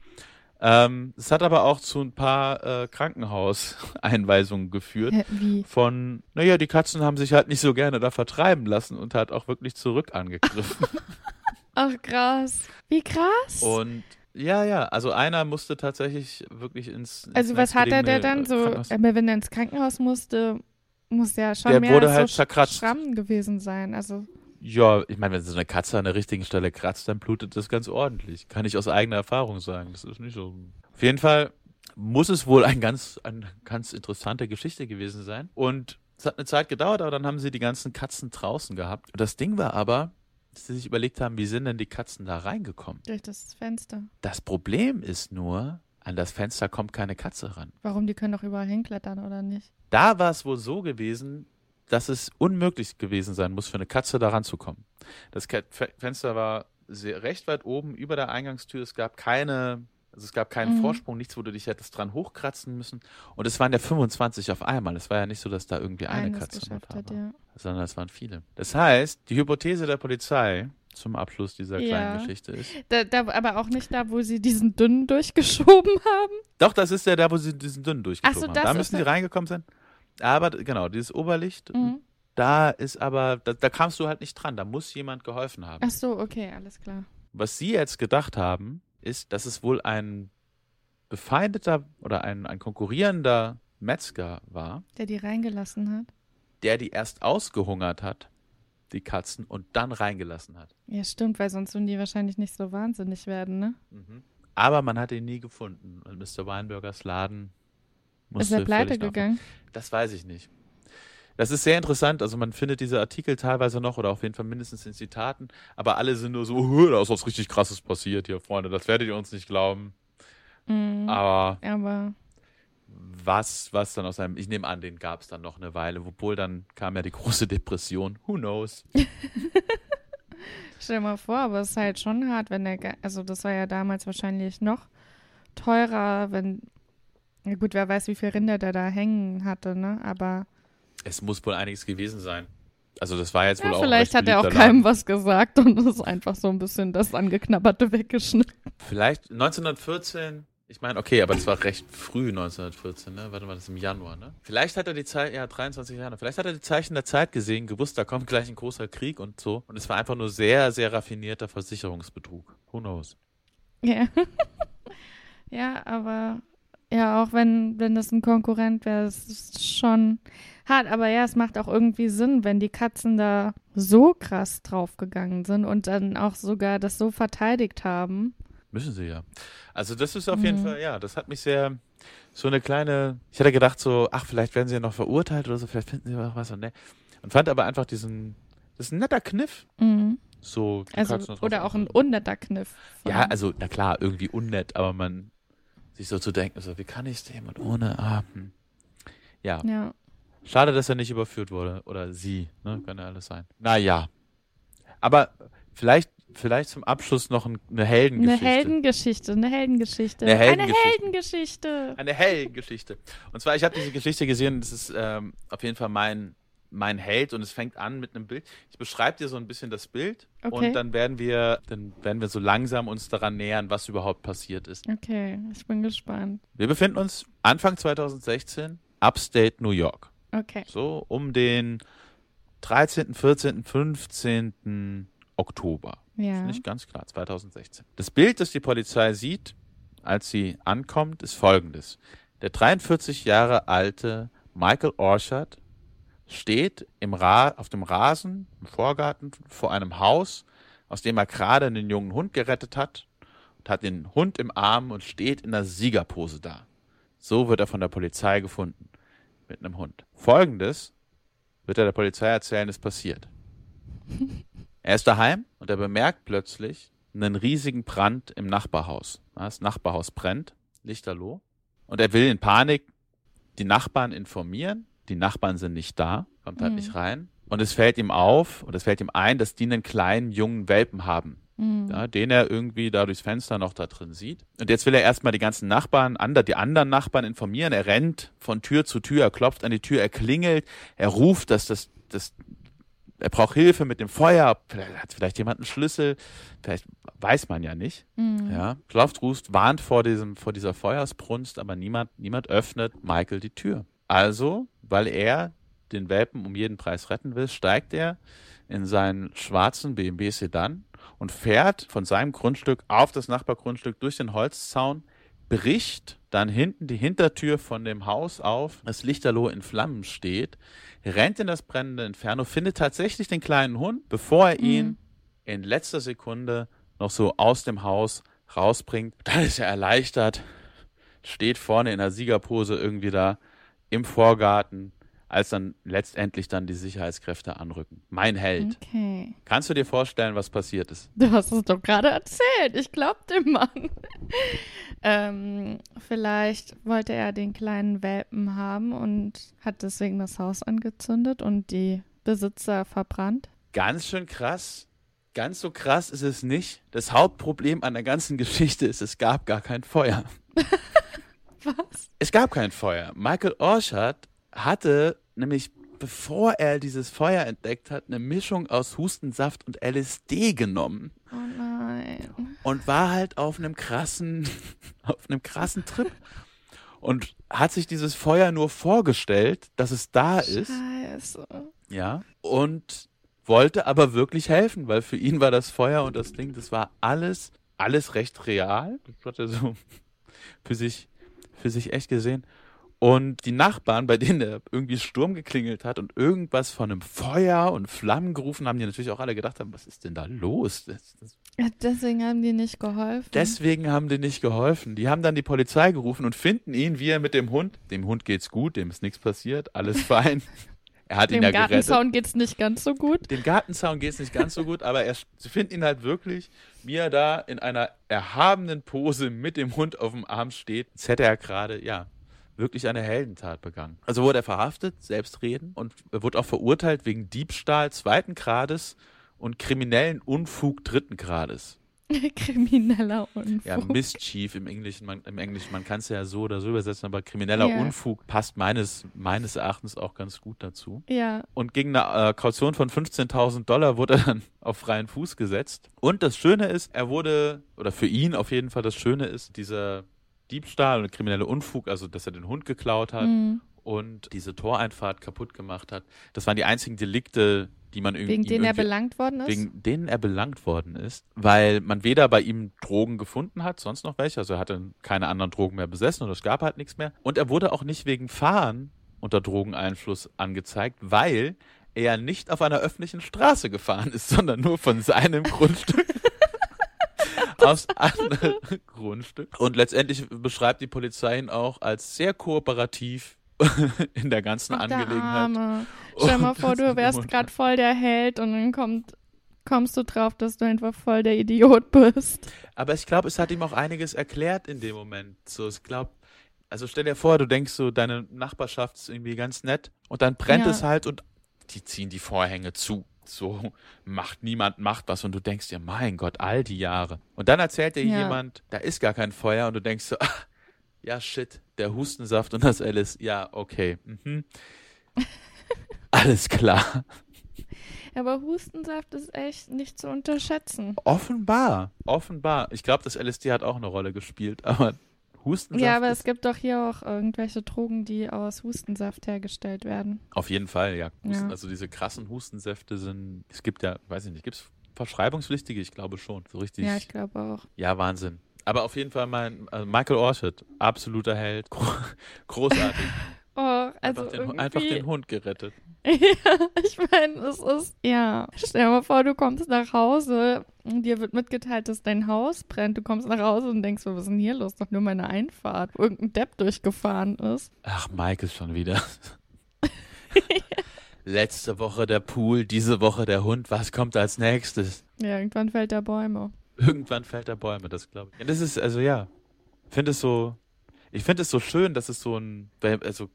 Ähm, es hat aber auch zu ein paar äh, Krankenhauseinweisungen geführt wie? von, naja, die Katzen haben sich halt nicht so gerne da vertreiben lassen und hat auch wirklich zurück angegriffen. Ach, krass. Wie krass. und ja, ja, also einer musste tatsächlich wirklich ins. ins also, was hat er der dann nächstgelegene, so? äh, wenn er ins Krankenhaus musste, muss ja schon Der mehr wurde als halt so zerkratzt. Schrammen gewesen sein. Also, Ja, ich meine, wenn so eine Katze an der richtigen Stelle kratzt, dann blutet das ganz ordentlich. Kann ich aus eigener Erfahrung sagen. Das ist nicht so. Auf jeden Fall muss es wohl ein ganz, eine ganz interessante Geschichte gewesen sein. Und es hat eine Zeit gedauert, aber dann haben sie die ganzen Katzen draußen gehabt. Und das Ding war aber, dass sie sich überlegt haben, wie sind denn die Katzen da reingekommen? durch das Fenster. Das Problem ist nur, an das Fenster kommt keine Katze ran. Warum? Die können doch überall hinklettern, oder nicht? Da war es wohl so gewesen, dass es unmöglich gewesen sein muss, für eine Katze da ranzukommen. Das Fenster war sehr, recht weit oben über der Eingangstür. Es gab keine, also es gab keinen Mhm. Vorsprung, nichts, wo du dich hättest dran hochkratzen müssen. Und es waren ja 25 auf einmal. Es war ja nicht so, dass da irgendwie eine Eines Katze noch hat, ja. sondern es waren viele. Das heißt, die Hypothese der Polizei zum Abschluss dieser kleinen Ja. Geschichte ist, Da, da, aber auch nicht da, wo sie diesen dünnen durchgeschoben haben. Doch, das ist ja da, wo sie diesen dünnen durchgeschoben so, haben. Da müssen sie reingekommen sein. Aber genau, dieses Oberlicht, Mhm. da ist aber, da, da kamst du halt nicht dran. Da muss jemand geholfen haben. Ach so, okay, alles klar. Was sie jetzt gedacht haben, ist, dass es wohl ein befeindeter oder ein, ein konkurrierender Metzger war, Der die reingelassen hat. der die erst ausgehungert hat, die Katzen, und dann reingelassen hat. Ja, stimmt, weil sonst würden die wahrscheinlich nicht so wahnsinnig werden, ne? Aber man hat ihn nie gefunden. Und Mr. Weinbergers Laden musste Ist er pleite gegangen? Das weiß ich nicht. Das ist sehr interessant. Also man findet diese Artikel teilweise noch oder auf jeden Fall mindestens in Zitaten, aber alle sind nur so, "Hö, da ist was richtig krasses passiert hier, Freunde. Das werdet ihr uns nicht glauben. Mhm. Aber Aber was, was dann aus einem, ich nehme an, den gab es dann noch eine Weile, obwohl dann kam ja die große Depression. Who knows? stell dir mal vor, aber es ist halt schon hart, wenn der, also das war ja damals wahrscheinlich noch teurer, wenn, gut, wer weiß, wie viel Rinder der da hängen hatte, ne? Aber Es muss wohl einiges gewesen sein. Also das war jetzt wohl ja, auch ein vielleicht hat er auch keinem Laden. was gesagt und ist einfach so ein bisschen das Angeknabberte weggeschnitten. Vielleicht 1914. Ich meine, okay, aber das war recht früh 1914, ne? Warte mal, das ist im Januar, ne? Vielleicht hat er die Zeit, ja, 23 Jahre. Vielleicht hat er die Zeichen der Zeit gesehen, gewusst, da kommt gleich ein großer Krieg und so. Und es war einfach nur sehr, sehr raffinierter Versicherungsbetrug. Who knows? Ja. ja, aber ja, auch wenn, wenn das ein Konkurrent wäre, es ist schon hart. Aber ja, es macht auch irgendwie Sinn, wenn die Katzen da so krass draufgegangen sind und dann auch sogar das so verteidigt haben. Müssen sie ja. Also das ist auf jeden Mhm. Fall, ja, das hat mich sehr, so eine kleine, ich hätte gedacht so, ach, vielleicht werden sie ja noch verurteilt oder so, vielleicht finden sie auch was und ne. Und fand aber einfach diesen, das ist ein netter Kniff, Mhm. so Also, oder auch ein unnetter Kniff. Ja, also, na klar, irgendwie unnett, aber man sich so zu denken, so, wie kann ich es dem und ohne, hm. Ja, Ja. schade, dass er nicht überführt wurde. Oder sie, ne, kann ja alles sein. Naja. Aber vielleicht, vielleicht zum Abschluss noch ein, eine Eine Heldengeschichte. Heldengeschichte, eine Heldengeschichte. Eine Eine Heldengeschichte. Heldengeschichte. Eine Heldengeschichte. Und zwar, ich habe diese Geschichte gesehen, das ist ähm, auf jeden Fall mein, mein Held und es fängt an mit einem Bild. Ich beschreibe dir so ein bisschen das Bild Okay. und dann werden wir, dann werden wir so langsam uns daran nähern, was überhaupt passiert ist. Okay, ich bin gespannt. Wir befinden uns Anfang 2016, Upstate New York. Okay. So um den 13., 14., 15. Oktober. Ja. Ist nicht ganz klar, 2016. Das Bild, das die Polizei sieht, als sie ankommt, ist folgendes. Der 43 Jahre alte Michael Orchard steht im Ra auf dem Rasen im Vorgarten vor einem Haus, aus dem er gerade einen jungen Hund gerettet hat und hat den Hund im Arm und steht in der Siegerpose da. So wird er von der Polizei gefunden. mit einem Hund. Folgendes wird er der Polizei erzählen, ist passiert. er ist daheim und er bemerkt plötzlich einen riesigen Brand im Nachbarhaus. Das Nachbarhaus brennt, lichterloh. Und er will in Panik die Nachbarn informieren. Die Nachbarn sind nicht da, kommt halt Mhm. nicht rein. Und es fällt ihm auf und es fällt ihm ein, dass die einen kleinen jungen Welpen haben Mhm. ja, den er irgendwie da durchs Fenster noch da drin sieht. Und jetzt will er erstmal die ganzen Nachbarn, ander, die anderen Nachbarn informieren. Er rennt von Tür zu Tür, er klopft an die Tür, er klingelt, er ruft, dass das, das, er braucht Hilfe mit dem Feuer. Vielleicht hat vielleicht jemand einen Schlüssel, vielleicht weiß man ja nicht. Mhm. Ja, klopft, ruft, warnt vor diesem, vor dieser Feuersbrunst, aber niemand, niemand öffnet Michael die Tür. Also, weil er den Welpen um jeden Preis retten will, steigt er in seinen schwarzen BMW Sedan und fährt von seinem Grundstück auf das Nachbargrundstück durch den Holzzaun, bricht dann hinten die Hintertür von dem Haus auf, das Lichterloh in Flammen steht, rennt in das brennende Inferno, findet tatsächlich den kleinen Hund, bevor er ihn in letzter Sekunde noch so aus dem Haus rausbringt. Dann ist er erleichtert, steht vorne in der Siegerpose irgendwie da im Vorgarten, als dann letztendlich dann die Sicherheitskräfte anrücken. Mein Held. Okay. Kannst du dir vorstellen, was passiert ist? Du hast es doch gerade erzählt. Ich glaub dem Mann. ähm, vielleicht wollte er den kleinen Welpen haben und hat deswegen das Haus angezündet und die Besitzer verbrannt. Ganz schön krass. Ganz so krass ist es nicht. Das Hauptproblem an der ganzen Geschichte ist, es gab gar kein Feuer. Was? Es gab kein Feuer. Michael Orchard hatte nämlich, bevor er dieses Feuer entdeckt hat, eine Mischung aus Hustensaft und LSD genommen Oh nein. und war halt auf einem krassen, auf einem krassen Trip und hat sich dieses Feuer nur vorgestellt, dass es da ist, Scheiße. ja, und wollte aber wirklich helfen, weil für ihn war das Feuer und das Ding, das war alles, alles recht real. Das hat er so für sich, für sich echt gesehen. Und die Nachbarn, bei denen er irgendwie Sturm geklingelt hat und irgendwas von einem Feuer und Flammen gerufen haben, die natürlich auch alle gedacht haben, was ist denn da los? Das, das, Ja, deswegen haben die nicht geholfen. deswegen haben die nicht geholfen. Die haben dann die Polizei gerufen und finden ihn, wie er mit dem Hund, dem Hund geht's gut, dem ist nichts passiert, alles fein. Er hat ihn Dem ja gerettet. Gartenzaun geht's nicht ganz so gut. Dem Gartenzaun geht es nicht ganz so gut, aber er, sie finden ihn halt wirklich, wie er da in einer erhabenen Pose mit dem Hund auf dem Arm steht. Jetzt hätte er gerade, ja, wirklich eine Heldentat begangen. Also wurde er verhaftet, selbstreden, und wurde auch verurteilt wegen Diebstahl zweiten Grades und kriminellen Unfug dritten Grades. Krimineller Unfug. Ja, Mischief im Englischen, man, im Englischen, man kann es ja so oder so übersetzen, aber krimineller Ja. Unfug passt meines, meines Erachtens auch ganz gut dazu. ja. Und gegen eine äh, Kaution von 15.000 Dollar wurde er dann auf freien Fuß gesetzt. Und das Schöne ist, er wurde, oder für ihn auf jeden Fall das Schöne ist, dieser Diebstahl und kriminelle Unfug, also dass er den Hund geklaut hat Mhm. und diese Toreinfahrt kaputt gemacht hat, das waren die einzigen Delikte, die man irgendwie Wegen denen er belangt worden ist? wegen denen er belangt worden ist, weil man weder bei ihm Drogen gefunden hat, sonst noch welche, also er hatte keine anderen Drogen mehr besessen und es gab halt nichts mehr. Und er wurde auch nicht wegen Fahren unter Drogeneinfluss angezeigt, weil er nicht auf einer öffentlichen Straße gefahren ist, sondern nur von seinem Grundstück. Aus anderem Grundstück. Und letztendlich beschreibt die Polizei ihn auch als sehr kooperativ in der ganzen Ach, der Angelegenheit. Arme. Stell mal Und vor, du wärst gerade voll der Held und dann kommt, kommst du drauf, dass du einfach voll der Idiot bist. Aber ich glaube, es hat ihm auch einiges erklärt in dem Moment. So, ich glaube, also stell dir vor, du denkst so, deine Nachbarschaft ist irgendwie ganz nett und dann brennt Ja. es halt und die ziehen die Vorhänge zu. So macht niemand macht was und du denkst dir, mein Gott, all die Jahre. Und dann erzählt dir Ja. jemand, da ist gar kein Feuer und du denkst so, ah, ja shit, der Hustensaft und das Alice, ja okay, mhm. alles klar. Aber Hustensaft ist echt nicht zu unterschätzen. Offenbar, offenbar. Ich glaube, das LSD hat auch eine Rolle gespielt, aber Hustensaft ja, aber es gibt doch hier auch irgendwelche Drogen, die aus Hustensaft hergestellt werden. Auf jeden Fall, ja. Husten, Ja. Also diese krassen Hustensäfte sind, es gibt ja, weiß ich nicht, gibt es verschreibungspflichtige? Ich glaube schon. So richtig. Ja, ich glaube auch. ja, Wahnsinn. Aber auf jeden Fall mein also Michael Orchard, absoluter Held, gro großartig. Oh, also einfach, den, einfach den Hund gerettet. ja, ich meine, es ist, ja. Stell dir mal vor, du kommst nach Hause und dir wird mitgeteilt, dass dein Haus brennt. Du kommst nach Hause und denkst, was ist denn hier los? Doch nur meine Einfahrt, wo irgendein Depp durchgefahren ist. Ach, Michael schon wieder. Letzte Woche der Pool, diese Woche der Hund. Was kommt als nächstes? Ja, irgendwann fällt der Bäume. Irgendwann fällt der Bäume, das glaube ich. Ja, das ist, also ja, finde es so, ich finde es so schön, dass es so ein, also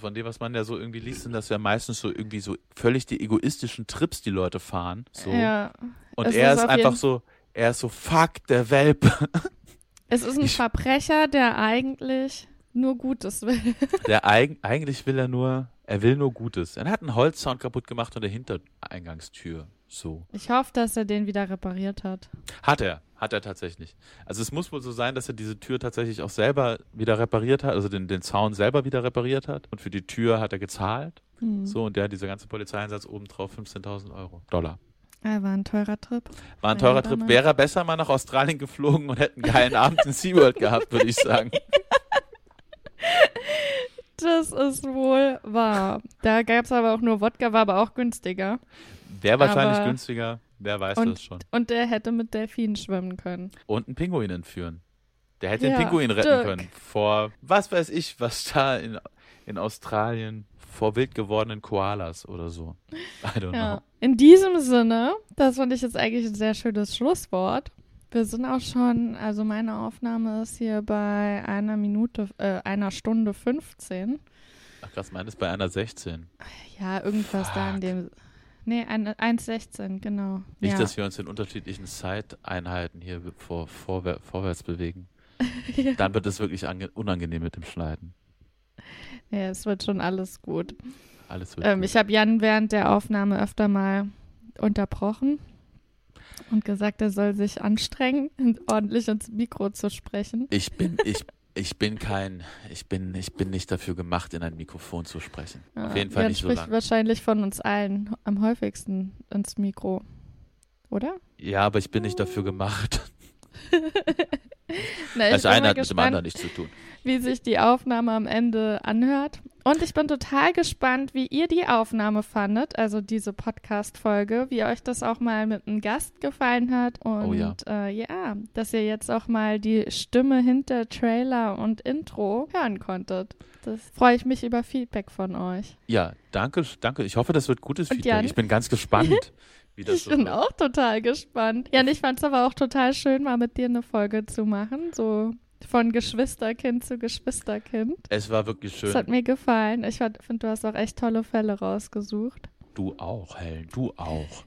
von dem, was man ja so irgendwie liest, sind das ja meistens so irgendwie so völlig die egoistischen Trips, die Leute fahren. So. Ja. Und er ist ist einfach so, er ist so, fuck, der Welpe. Es ist ein Ich- Verbrecher, der eigentlich nur Gutes will. Der eig eigentlich will er nur, er will nur Gutes. Er hat einen Holzzaun kaputt gemacht an der Hintereingangstür. So. Ich hoffe, dass er den wieder repariert hat. Hat er, hat er tatsächlich. Also es muss wohl so sein, dass er diese Tür tatsächlich auch selber wieder repariert hat, also den, den Zaun selber wieder repariert hat. Und für die Tür hat er gezahlt. Hm. So, und der hat dieser ganze Polizeieinsatz obendrauf 15.000 Euro. Dollar. Er war ein teurer Trip. War ein teurer Trip. Wäre er besser mal nach Australien geflogen und hätte einen geilen Abend in SeaWorld gehabt, würde ich sagen. Das ist wohl wahr. Da gab es aber auch nur Wodka, war aber auch günstiger. Wäre wahrscheinlich Aber- günstiger. Wer weiß Und- das schon. Und der hätte mit Delfinen schwimmen können. Und einen Pinguin entführen. Der hätte Ja, den Pinguin retten Dirk. können. Vor, was weiß ich, was da in, in Australien vor wild gewordenen Koalas oder so. I don't Ja. know. In diesem Sinne, das fand ich jetzt eigentlich ein sehr schönes Schlusswort. Wir sind auch schon, also meine Aufnahme ist hier bei einer Minute, äh, einer Stunde 15. Ach krass, meine ist bei einer 16. Ja, irgendwas da in Fuck. dem. Nee, ein- 1,16, genau. Nicht, ja. dass wir uns in unterschiedlichen Zeiteinheiten hier vor, vorwär, vorwärts bewegen. Ja. Dann wird es wirklich ange unangenehm mit dem Schneiden. ja, es wird schon alles gut. Alles wird Ähm, gut. ich habe Jan während der Aufnahme öfter mal unterbrochen und gesagt, er soll sich anstrengen, ordentlich ins Mikro zu sprechen. Ich bin, ich, ich bin kein, ich bin, ich bin nicht dafür gemacht, in ein Mikrofon zu sprechen. Auf jeden Fall nicht so spricht lange. wahrscheinlich von uns allen am häufigsten ins Mikro. Oder? Ja, aber ich bin nicht dafür gemacht. Na, ich Das bin eine mal hat mit dem anderen nichts zu tun. wie sich die Aufnahme am Ende anhört. Und ich bin total gespannt, wie ihr die Aufnahme fandet, also diese Podcast-Folge, wie euch das auch mal mit einem Gast gefallen hat. Und Oh ja. Äh, ja, dass ihr jetzt auch mal die Stimme hinter Trailer und Intro hören konntet. Das freue ich mich über Feedback von euch. Ja, danke, danke. Ich hoffe, das wird gutes Und Feedback. Jan? Ich bin ganz gespannt, wie das Ich so bin wird. auch total gespannt. Ja, und ich fand es aber auch total schön, mal mit dir eine Folge zu machen. So von Geschwisterkind zu Geschwisterkind. Es war wirklich schön. Das hat mir gefallen. Ich finde, du hast auch echt tolle Fälle rausgesucht. Du auch, Helen, du auch.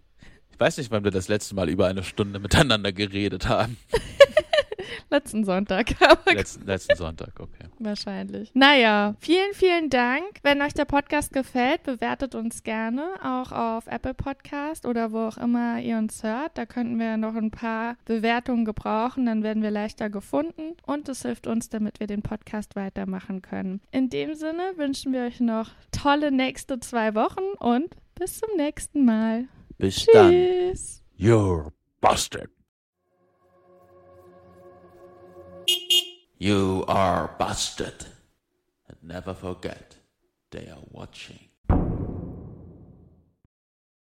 Ich weiß nicht, wann wir das letzte Mal über eine Stunde miteinander geredet haben. Letzten Sonntag, aber Letzten, letzten Sonntag, okay. wahrscheinlich. Naja, vielen, vielen Dank. Wenn euch der Podcast gefällt, bewertet uns gerne auch auf Apple Podcast oder wo auch immer ihr uns hört. Da könnten wir noch ein paar Bewertungen gebrauchen, dann werden wir leichter gefunden und es hilft uns, damit wir den Podcast weitermachen können. In dem Sinne wünschen wir euch noch tolle nächste zwei Wochen und bis zum nächsten Mal. Bis dann. Tschüss. You're busted. You are busted. And never forget, they are watching.